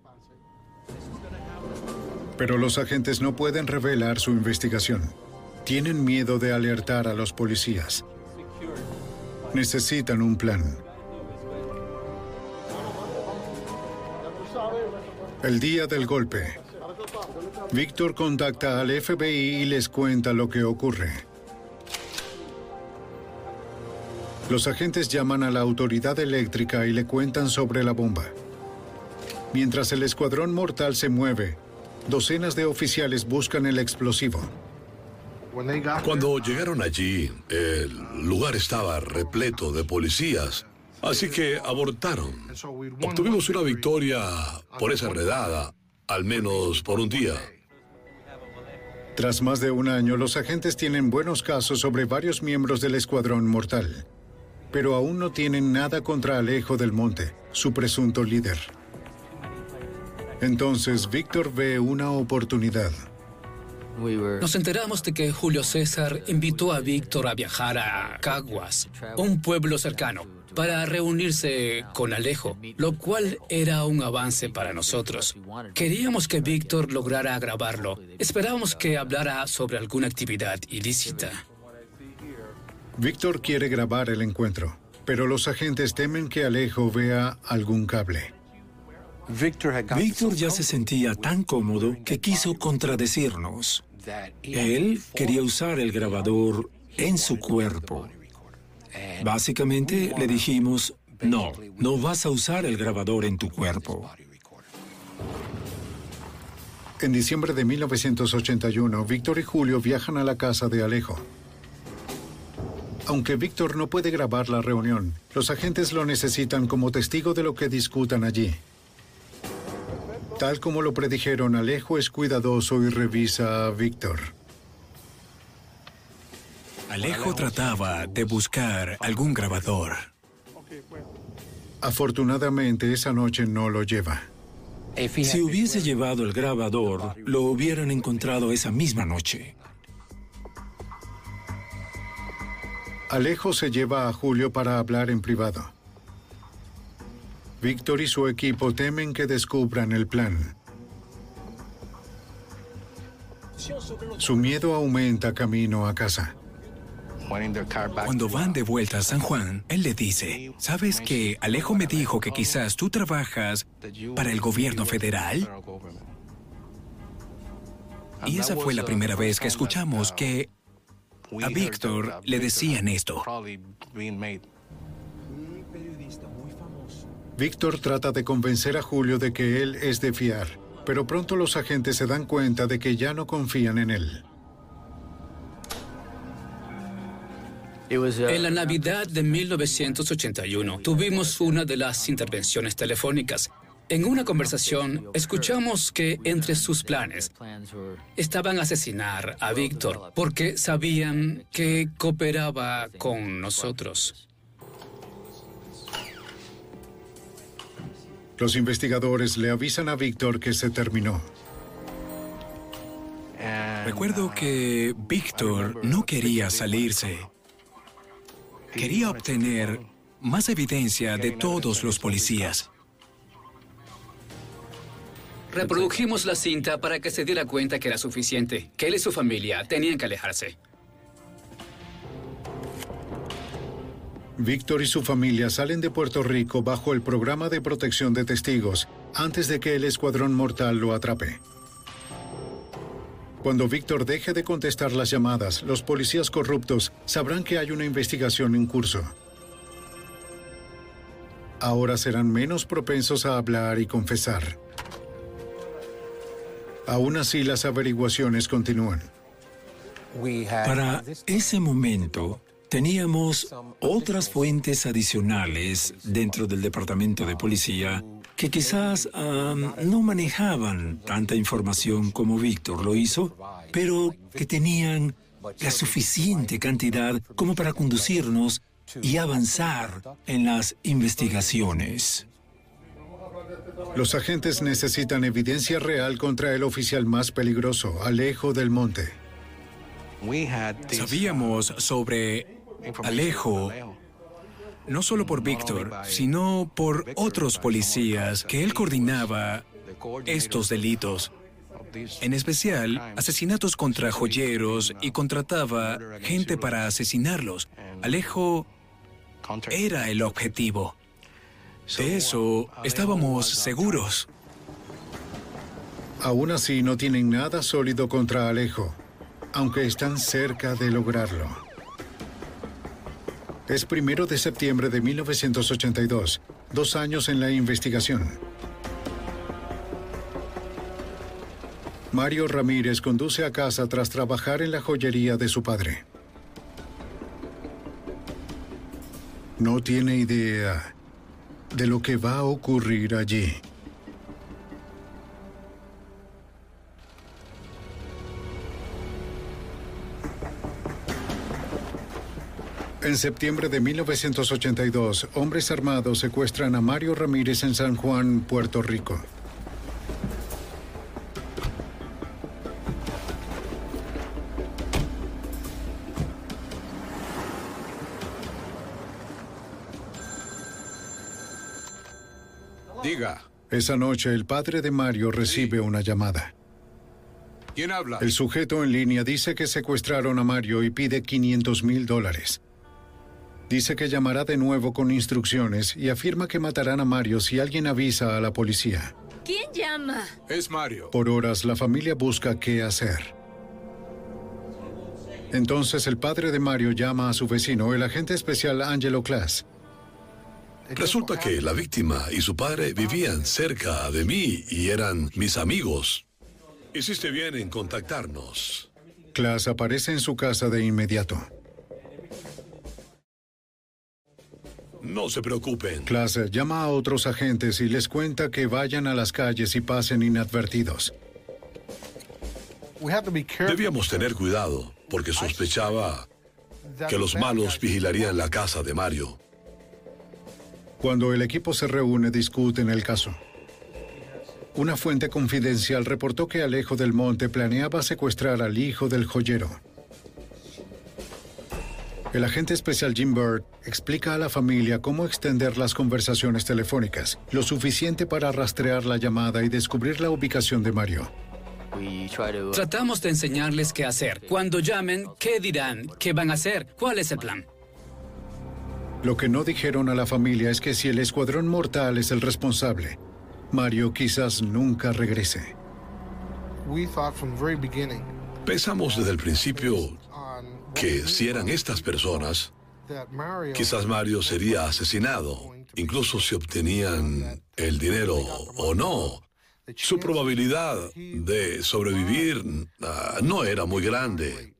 Pero los agentes no pueden revelar su investigación. Tienen miedo de alertar a los policías. Necesitan un plan. El día del golpe, Víctor contacta al FBI y les cuenta lo que ocurre. Los agentes llaman a la autoridad eléctrica y le cuentan sobre la bomba. Mientras el escuadrón mortal se mueve, docenas de oficiales buscan el explosivo. Cuando llegaron allí, el lugar estaba repleto de policías, así que abortaron. Obtuvimos una victoria por esa redada, al menos por un día. Tras más de un año, los agentes tienen buenos casos sobre varios miembros del escuadrón mortal pero aún no tienen nada contra Alejo del Monte, su presunto líder. Entonces Víctor ve una oportunidad. Nos enteramos de que Julio César invitó a Víctor a viajar a Caguas, un pueblo cercano, para reunirse con Alejo, lo cual era un avance para nosotros. Queríamos que Víctor lograra grabarlo. Esperábamos que hablara sobre alguna actividad ilícita. Víctor quiere grabar el encuentro, pero los agentes temen que Alejo vea algún cable. Víctor ya se sentía tan cómodo que quiso contradecirnos. Él quería usar el grabador en su cuerpo. Básicamente le dijimos, no, no vas a usar el grabador en tu cuerpo. En diciembre de 1981, Víctor y Julio viajan a la casa de Alejo. Aunque Víctor no puede grabar la reunión, los agentes lo necesitan como testigo de lo que discutan allí. Tal como lo predijeron, Alejo es cuidadoso y revisa a Víctor. Alejo trataba de buscar algún grabador. Afortunadamente, esa noche no lo lleva. Si hubiese llevado el grabador, lo hubieran encontrado esa misma noche. Alejo se lleva a Julio para hablar en privado. Víctor y su equipo temen que descubran el plan. Su miedo aumenta camino a casa. Cuando van de vuelta a San Juan, él le dice, ¿sabes que Alejo me dijo que quizás tú trabajas para el gobierno federal? Y esa fue la primera vez que escuchamos que a Víctor le decían esto. Víctor trata de convencer a Julio de que él es de fiar, pero pronto los agentes se dan cuenta de que ya no confían en él. En la Navidad de 1981 tuvimos una de las intervenciones telefónicas en una conversación, escuchamos que entre sus planes estaban asesinar a Víctor porque sabían que cooperaba con nosotros. Los investigadores le avisan a Víctor que se terminó. Recuerdo que Víctor no quería salirse. Quería obtener más evidencia de todos los policías. Reprodujimos la cinta para que se diera cuenta que era suficiente, que él y su familia tenían que alejarse. Víctor y su familia salen de Puerto Rico bajo el programa de protección de testigos antes de que el escuadrón mortal lo atrape. Cuando Víctor deje de contestar las llamadas, los policías corruptos sabrán que hay una investigación en curso. Ahora serán menos propensos a hablar y confesar. Aún así, las averiguaciones continúan. Para ese momento, teníamos otras fuentes adicionales dentro del departamento de policía que quizás no manejaban tanta información como Víctor lo hizo, pero que tenían la suficiente cantidad como para conducirnos y avanzar en las investigaciones. Los agentes necesitan evidencia real contra el oficial más peligroso, Alejo del Monte. Sabíamos sobre Alejo no solo por Víctor, sino por otros policías que él coordinaba estos delitos. En especial, asesinatos contra joyeros y contrataba gente para asesinarlos. Alejo era el objetivo. De eso estábamos seguros. Aún así, no tienen nada sólido contra Alejo, aunque están cerca de lograrlo. Es primero de septiembre de 1982, dos años en la investigación. Mario Ramírez conduce a casa tras trabajar en la joyería de su padre. No tiene idea de lo que va a ocurrir allí. En septiembre de 1982, hombres armados secuestran a Mario Ramírez en San Juan, Puerto Rico. Diga. Esa noche, el padre de Mario recibe una llamada. ¿Quién habla? El sujeto en línea dice que secuestraron a Mario y pide 500 mil dólares. Dice que llamará de nuevo con instrucciones y afirma que matarán a Mario si alguien avisa a la policía. ¿Quién llama? Es Mario. Por horas, la familia busca qué hacer. Entonces el padre de Mario llama a su vecino, el agente especial Angelo Class. Resulta que la víctima y su padre vivían cerca de mí y eran mis amigos. Hiciste bien en contactarnos. Class aparece en su casa de inmediato. No se preocupen. Class llama a otros agentes y les cuenta que vayan a las calles y pasen inadvertidos. Debíamos tener cuidado porque sospechaba que los malos vigilarían la casa de Mario. Cuando el equipo se reúne, discuten el caso. Una fuente confidencial reportó que Alejo del Monte planeaba secuestrar al hijo del joyero. El agente especial Jim Bird explica a la familia cómo extender las conversaciones telefónicas, lo suficiente para rastrear la llamada y descubrir la ubicación de Mario. Tratamos de enseñarles qué hacer. Cuando llamen, ¿qué dirán? ¿Qué van a hacer? ¿Cuál es el plan? Lo que no dijeron a la familia es que si el escuadrón mortal es el responsable, Mario quizás nunca regrese. Pensamos desde el principio que si eran estas personas, quizás Mario sería asesinado, incluso si obtenían el dinero o no. Su probabilidad de sobrevivir ah, no era muy grande.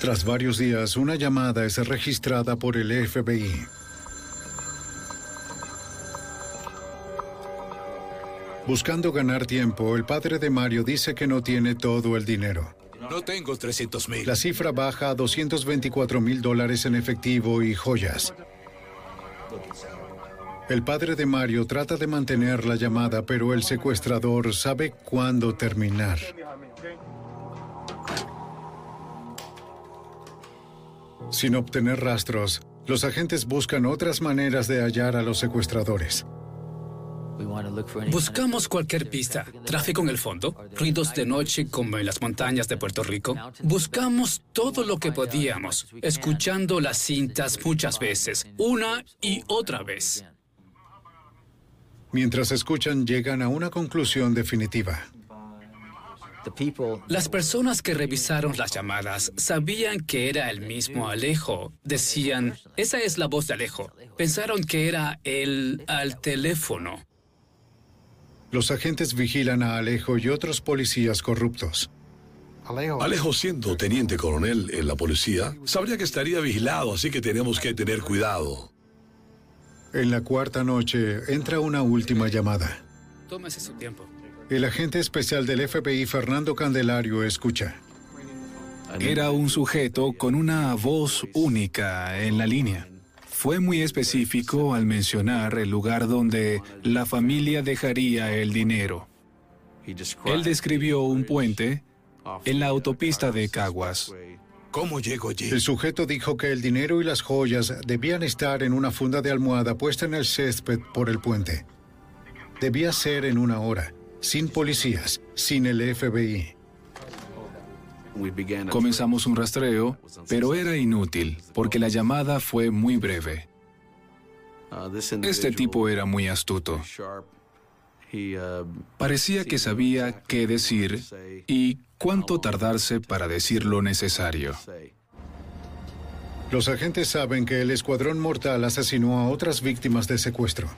Tras varios días, una llamada es registrada por el FBI. Buscando ganar tiempo, el padre de Mario dice que no tiene todo el dinero. No tengo 300 mil. La cifra baja a 224 mil dólares en efectivo y joyas. El padre de Mario trata de mantener la llamada, pero el secuestrador sabe cuándo terminar. Sin obtener rastros, los agentes buscan otras maneras de hallar a los secuestradores. Buscamos cualquier pista. Tráfico en el fondo, ruidos de noche como en las montañas de Puerto Rico. Buscamos todo lo que podíamos, escuchando las cintas muchas veces, una y otra vez. Mientras escuchan, llegan a una conclusión definitiva. Las personas que revisaron las llamadas sabían que era el mismo Alejo. Decían, esa es la voz de Alejo. Pensaron que era él al teléfono. Los agentes vigilan a Alejo y otros policías corruptos. Alejo, siendo teniente coronel en la policía, sabría que estaría vigilado, así que tenemos que tener cuidado. En la cuarta noche entra una última llamada. Tómese su tiempo. El agente especial del FBI, Fernando Candelario, escucha. Era un sujeto con una voz única en la línea. Fue muy específico al mencionar el lugar donde la familia dejaría el dinero. Él describió un puente en la autopista de Caguas. ¿Cómo llego allí? El sujeto dijo que el dinero y las joyas debían estar en una funda de almohada puesta en el césped por el puente. Debía ser en una hora, sin policías, sin el FBI. Comenzamos un rastreo, pero era inútil, porque la llamada fue muy breve. Este tipo era muy astuto. Parecía que sabía qué decir y cuánto tardarse para decir lo necesario. Los agentes saben que el escuadrón mortal asesinó a otras víctimas de secuestro.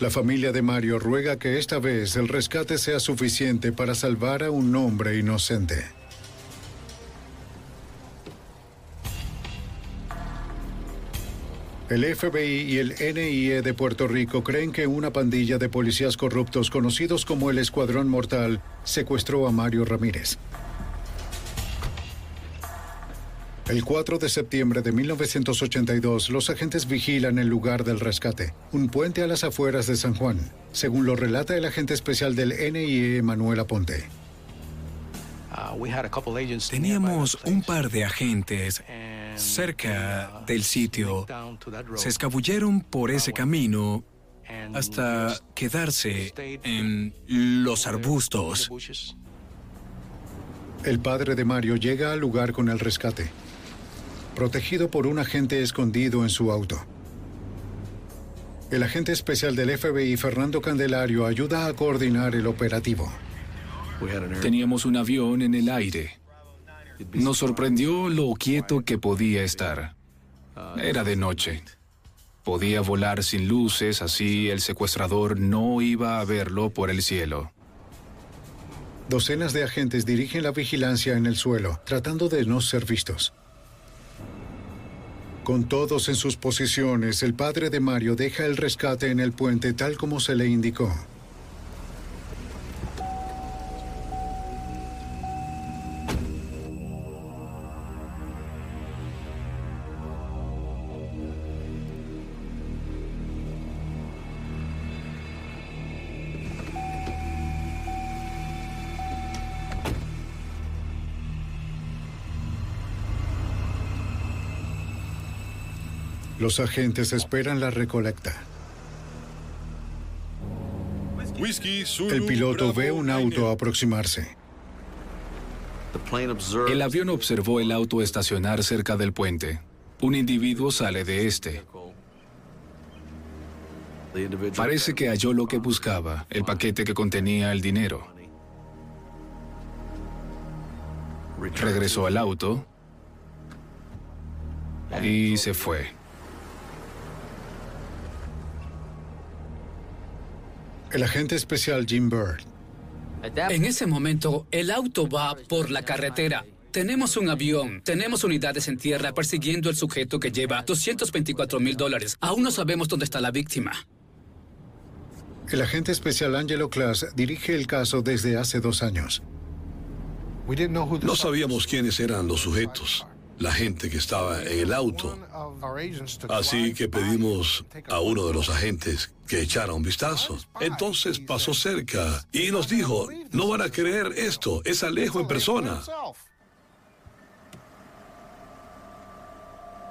La familia de Mario ruega que esta vez el rescate sea suficiente para salvar a un hombre inocente. El FBI y el NIE de Puerto Rico creen que una pandilla de policías corruptos conocidos como el Escuadrón Mortal secuestró a Mario Ramírez. El 4 de septiembre de 1982, los agentes vigilan el lugar del rescate, un puente a las afueras de San Juan, según lo relata el agente especial del NIE, Manuel Aponte. Teníamos un par de agentes cerca del sitio. Se escabulleron por ese camino hasta quedarse en los arbustos. El padre de Mario llega al lugar con el rescate, protegido por un agente escondido en su auto. El agente especial del FBI, Fernando Candelario, ayuda a coordinar el operativo. Teníamos un avión en el aire. Nos sorprendió lo quieto que podía estar. Era de noche. Podía volar sin luces, así el secuestrador no iba a verlo por el cielo. Docenas de agentes dirigen la vigilancia en el suelo, tratando de no ser vistos. Con todos en sus posiciones, el padre de Mario deja el rescate en el puente tal como se le indicó. Los agentes esperan la recolecta. El piloto ve un auto aproximarse. El avión observó el auto estacionar cerca del puente. Un individuo sale de este. Parece que halló lo que buscaba, el paquete que contenía el dinero. Regresó al auto y se fue. El agente especial Jim Bird. En ese momento, el auto va por la carretera. Tenemos un avión, tenemos unidades en tierra persiguiendo al sujeto que lleva 224 mil dólares. Aún no sabemos dónde está la víctima. El agente especial Angelo Class dirige el caso desde hace dos años. No sabíamos quiénes eran los sujetos la gente que estaba en el auto. Así que pedimos a uno de los agentes que echara un vistazo. Entonces pasó cerca y nos dijo, no van a creer esto, es Alejo en persona.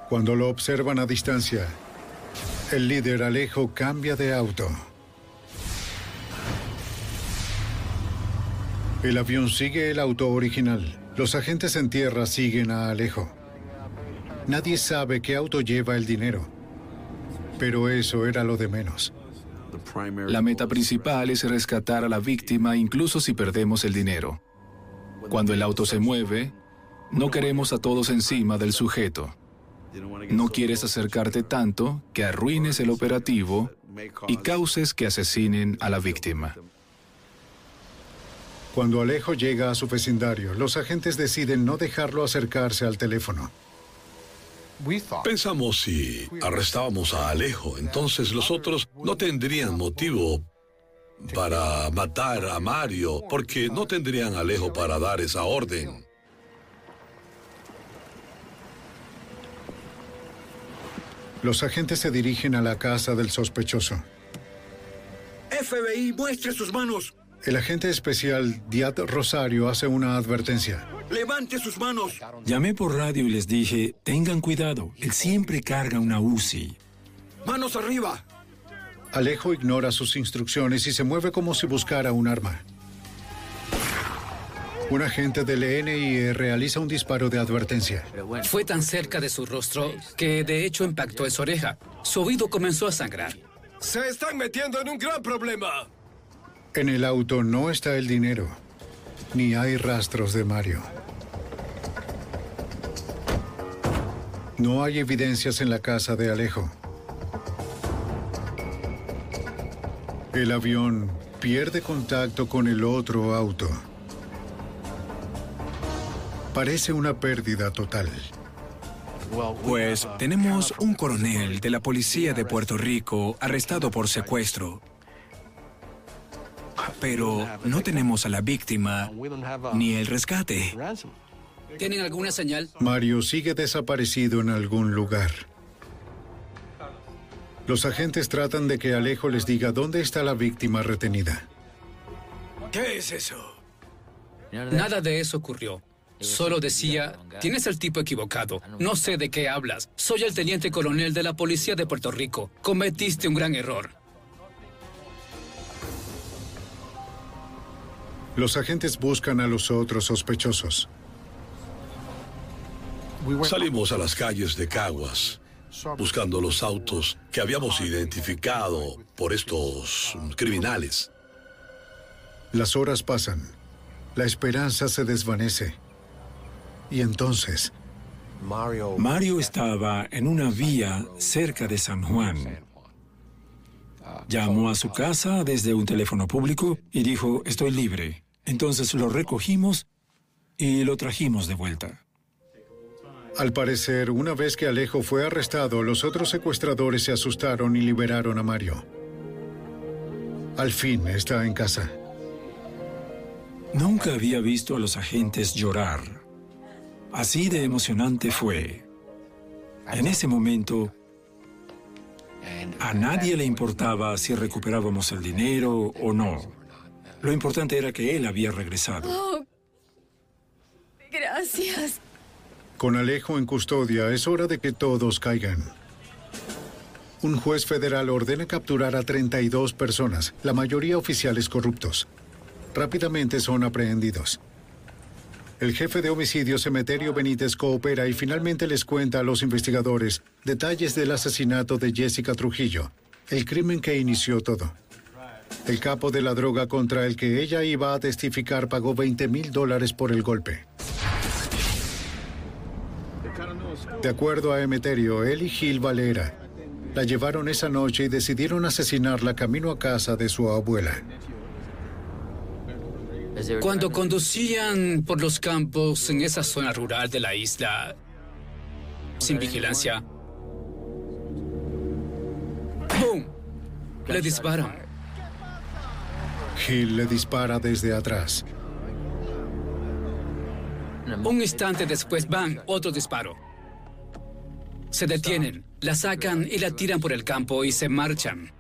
Cuando lo observan a distancia, el líder Alejo cambia de auto. El avión sigue el auto original. Los agentes en tierra siguen a Alejo. Nadie sabe qué auto lleva el dinero. Pero eso era lo de menos. La meta principal es rescatar a la víctima incluso si perdemos el dinero. Cuando el auto se mueve, no queremos a todos encima del sujeto. No quieres acercarte tanto que arruines el operativo y causes que asesinen a la víctima. Cuando Alejo llega a su vecindario, los agentes deciden no dejarlo acercarse al teléfono. Pensamos si arrestábamos a Alejo, entonces los otros no tendrían motivo para matar a Mario, porque no tendrían a Alejo para dar esa orden. Los agentes se dirigen a la casa del sospechoso. FBI, muestre sus manos. El agente especial Diat Rosario hace una advertencia. ¡Levante sus manos! Llamé por radio y les dije, tengan cuidado, él siempre carga una UCI. ¡Manos arriba! Alejo ignora sus instrucciones y se mueve como si buscara un arma. Un agente del NIE realiza un disparo de advertencia. Fue tan cerca de su rostro que de hecho impactó en su oreja. Su oído comenzó a sangrar. Se están metiendo en un gran problema. En el auto no está el dinero, ni hay rastros de Mario. No hay evidencias en la casa de Alejo. El avión pierde contacto con el otro auto. Parece una pérdida total. Pues tenemos un coronel de la policía de Puerto Rico arrestado por secuestro. Pero no tenemos a la víctima ni el rescate. ¿Tienen alguna señal? Mario sigue desaparecido en algún lugar. Los agentes tratan de que Alejo les diga dónde está la víctima retenida. ¿Qué es eso? Nada de eso ocurrió. Solo decía, tienes el tipo equivocado. No sé de qué hablas. Soy el teniente coronel de la policía de Puerto Rico. Cometiste un gran error. Los agentes buscan a los otros sospechosos. Salimos a las calles de Caguas buscando los autos que habíamos identificado por estos criminales. Las horas pasan. La esperanza se desvanece. Y entonces... Mario estaba en una vía cerca de San Juan. Llamó a su casa desde un teléfono público y dijo, estoy libre. Entonces lo recogimos y lo trajimos de vuelta. Al parecer, una vez que Alejo fue arrestado, los otros secuestradores se asustaron y liberaron a Mario. Al fin está en casa. Nunca había visto a los agentes llorar. Así de emocionante fue. En ese momento, a nadie le importaba si recuperábamos el dinero o no. Lo importante era que él había regresado. Oh, gracias. Con Alejo en custodia, es hora de que todos caigan. Un juez federal ordena capturar a 32 personas, la mayoría oficiales corruptos. Rápidamente son aprehendidos. El jefe de homicidio Cemeterio Benítez coopera y finalmente les cuenta a los investigadores detalles del asesinato de Jessica Trujillo, el crimen que inició todo. El capo de la droga contra el que ella iba a testificar pagó 20 mil dólares por el golpe. De acuerdo a Emeterio, él y Gil Valera la llevaron esa noche y decidieron asesinarla camino a casa de su abuela. Cuando conducían por los campos en esa zona rural de la isla, sin vigilancia, ¡Bum! Le disparan. Gil le dispara desde atrás. Un instante después, van, otro disparo. Se detienen, la sacan y la tiran por el campo y se marchan.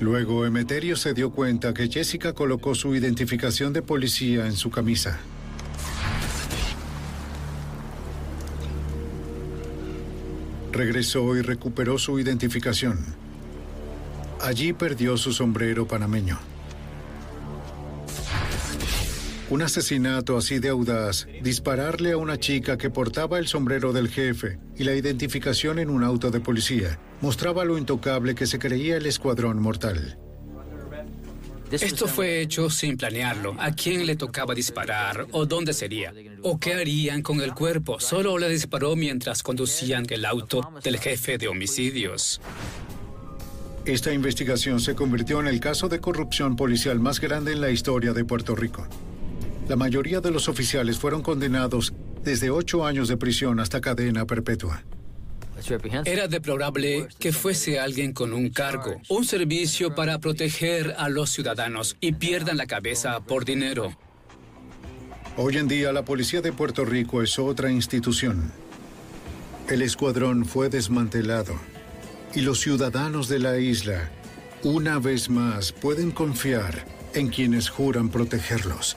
Luego, Emeterio se dio cuenta que Jessica colocó su identificación de policía en su camisa. Regresó y recuperó su identificación. Allí perdió su sombrero panameño. Un asesinato así de audaz, dispararle a una chica que portaba el sombrero del jefe y la identificación en un auto de policía, mostraba lo intocable que se creía el escuadrón mortal. Esto fue hecho sin planearlo. ¿A quién le tocaba disparar? ¿O dónde sería? ¿O qué harían con el cuerpo? Solo le disparó mientras conducían el auto del jefe de homicidios. Esta investigación se convirtió en el caso de corrupción policial más grande en la historia de Puerto Rico. La mayoría de los oficiales fueron condenados desde ocho años de prisión hasta cadena perpetua. Era deplorable que fuese alguien con un cargo, un servicio para proteger a los ciudadanos y pierdan la cabeza por dinero. Hoy en día la policía de Puerto Rico es otra institución. El escuadrón fue desmantelado y los ciudadanos de la isla, una vez más, pueden confiar en quienes juran protegerlos.